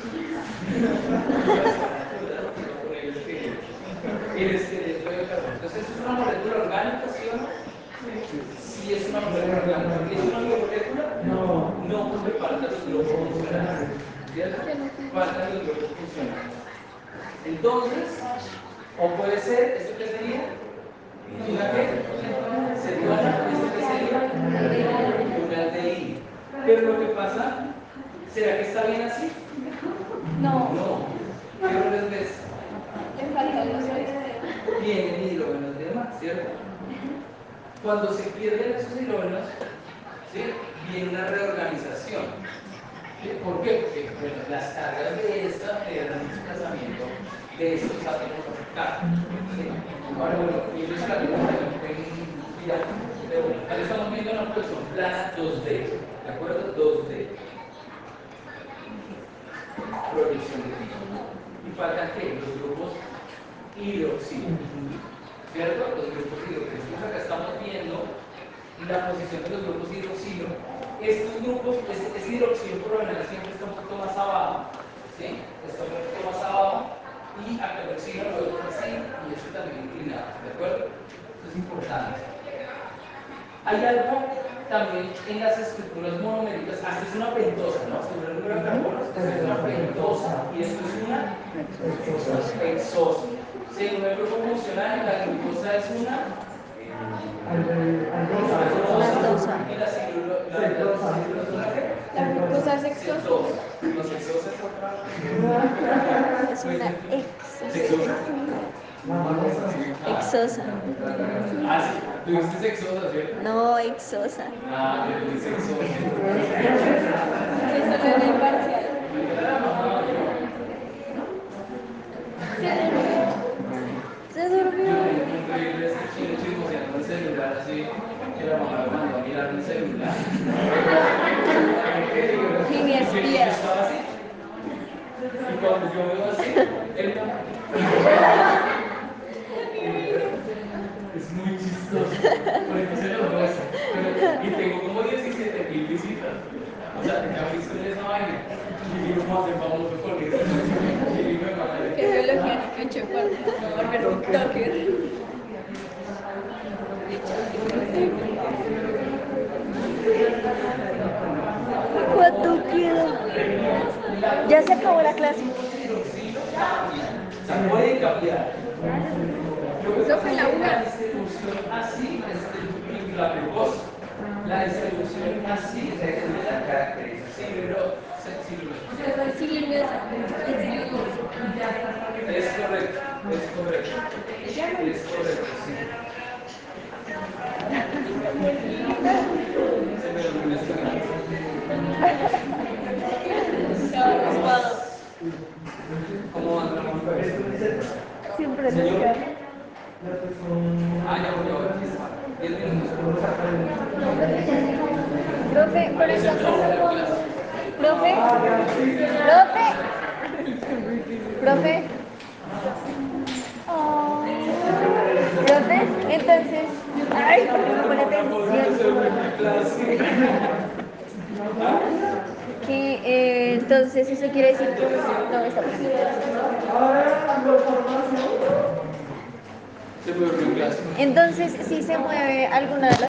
Speaker 1: El esqueleto de carbono. Entonces, ¿es una molécula orgánica, sí o no? Sí, es una molécula orgánica. ¿Es una biomolécula?
Speaker 4: No.
Speaker 1: No, porque faltan los grupos funcionales. ¿Cierto? Faltan los grupos funcionales. Entonces, o puede ser, ¿esto qué sería? ¿Una qué? Cetona, ¿esto qué sería? Un aldehído. Pero lo que pasa, ¿será que está bien así?
Speaker 3: No,
Speaker 1: No. ¿Qué errores ves? Tienen hidrógenos de más, ¿cierto? Cuando se pierden esos hidrógenos, ¿sí? viene una reorganización. ¿Por qué? Porque bueno, las cargas de esta le dan un desplazamiento de estos átomos afectados. ¿sí? Ahora, bueno, y ellos la también pueden girar. Pero ahora estamos viendo una posición plana 2D, ¿de acuerdo? 2D. Proyección de tipo. Y faltan qué? Los grupos hidroxilo. ¿Cierto? Los grupos hidroxilo. Entonces acá estamos viendo la posición de los grupos hidroxilo. Estos grupos, este hidroxilo por lo general siempre está un poquito más abajo. ¿Sí? Está un poquito más abajo. Y acá el oxígeno lo vemos así y este también inclinado. ¿De acuerdo? Eso es importante. Hay algo también en las estructuras monoméricas, ah, esto es una pentosa, ¿no? El número de carbonos, esto es una pentosa y esto es una hexosa. Según el grupo funcional, la glucosa es una
Speaker 2: Lactosa.
Speaker 1: la
Speaker 3: glucosa es exosa.
Speaker 1: Es
Speaker 2: una
Speaker 1: Sexosa.
Speaker 2: exosa.
Speaker 1: Ah, sí. Tú dijiste sexosa, ¿cierto?
Speaker 2: No, exosa.
Speaker 1: Ah, sexosa. Así.
Speaker 2: Y
Speaker 1: cuando yo veo así, él Es muy chistoso. Porque se lo Y tengo como 17 mil visitas. O sea, han visto en esa vaina. Y digo, ¿cómo hacen famoso con eso?
Speaker 3: Volver
Speaker 2: ¿Cuánto queda? Ya se acabó la clase.
Speaker 1: Se puede cambiar.
Speaker 3: Eso fue la
Speaker 1: La
Speaker 3: UAS.
Speaker 1: distribución así es la glucosa. La distribución así es la
Speaker 3: Cilindrosa.
Speaker 1: Es correcto, es correcto. Es correcto, sí.
Speaker 2: Siempre
Speaker 1: Señor.
Speaker 2: nos
Speaker 1: Ah, ya.
Speaker 2: Profe,
Speaker 1: clase.
Speaker 2: profe, profe, profe. Entonces, ay, ¿por qué no pone atención? Que eh, entonces eso quiere decir que no
Speaker 1: clase.
Speaker 2: Entonces, si se mueve alguna de las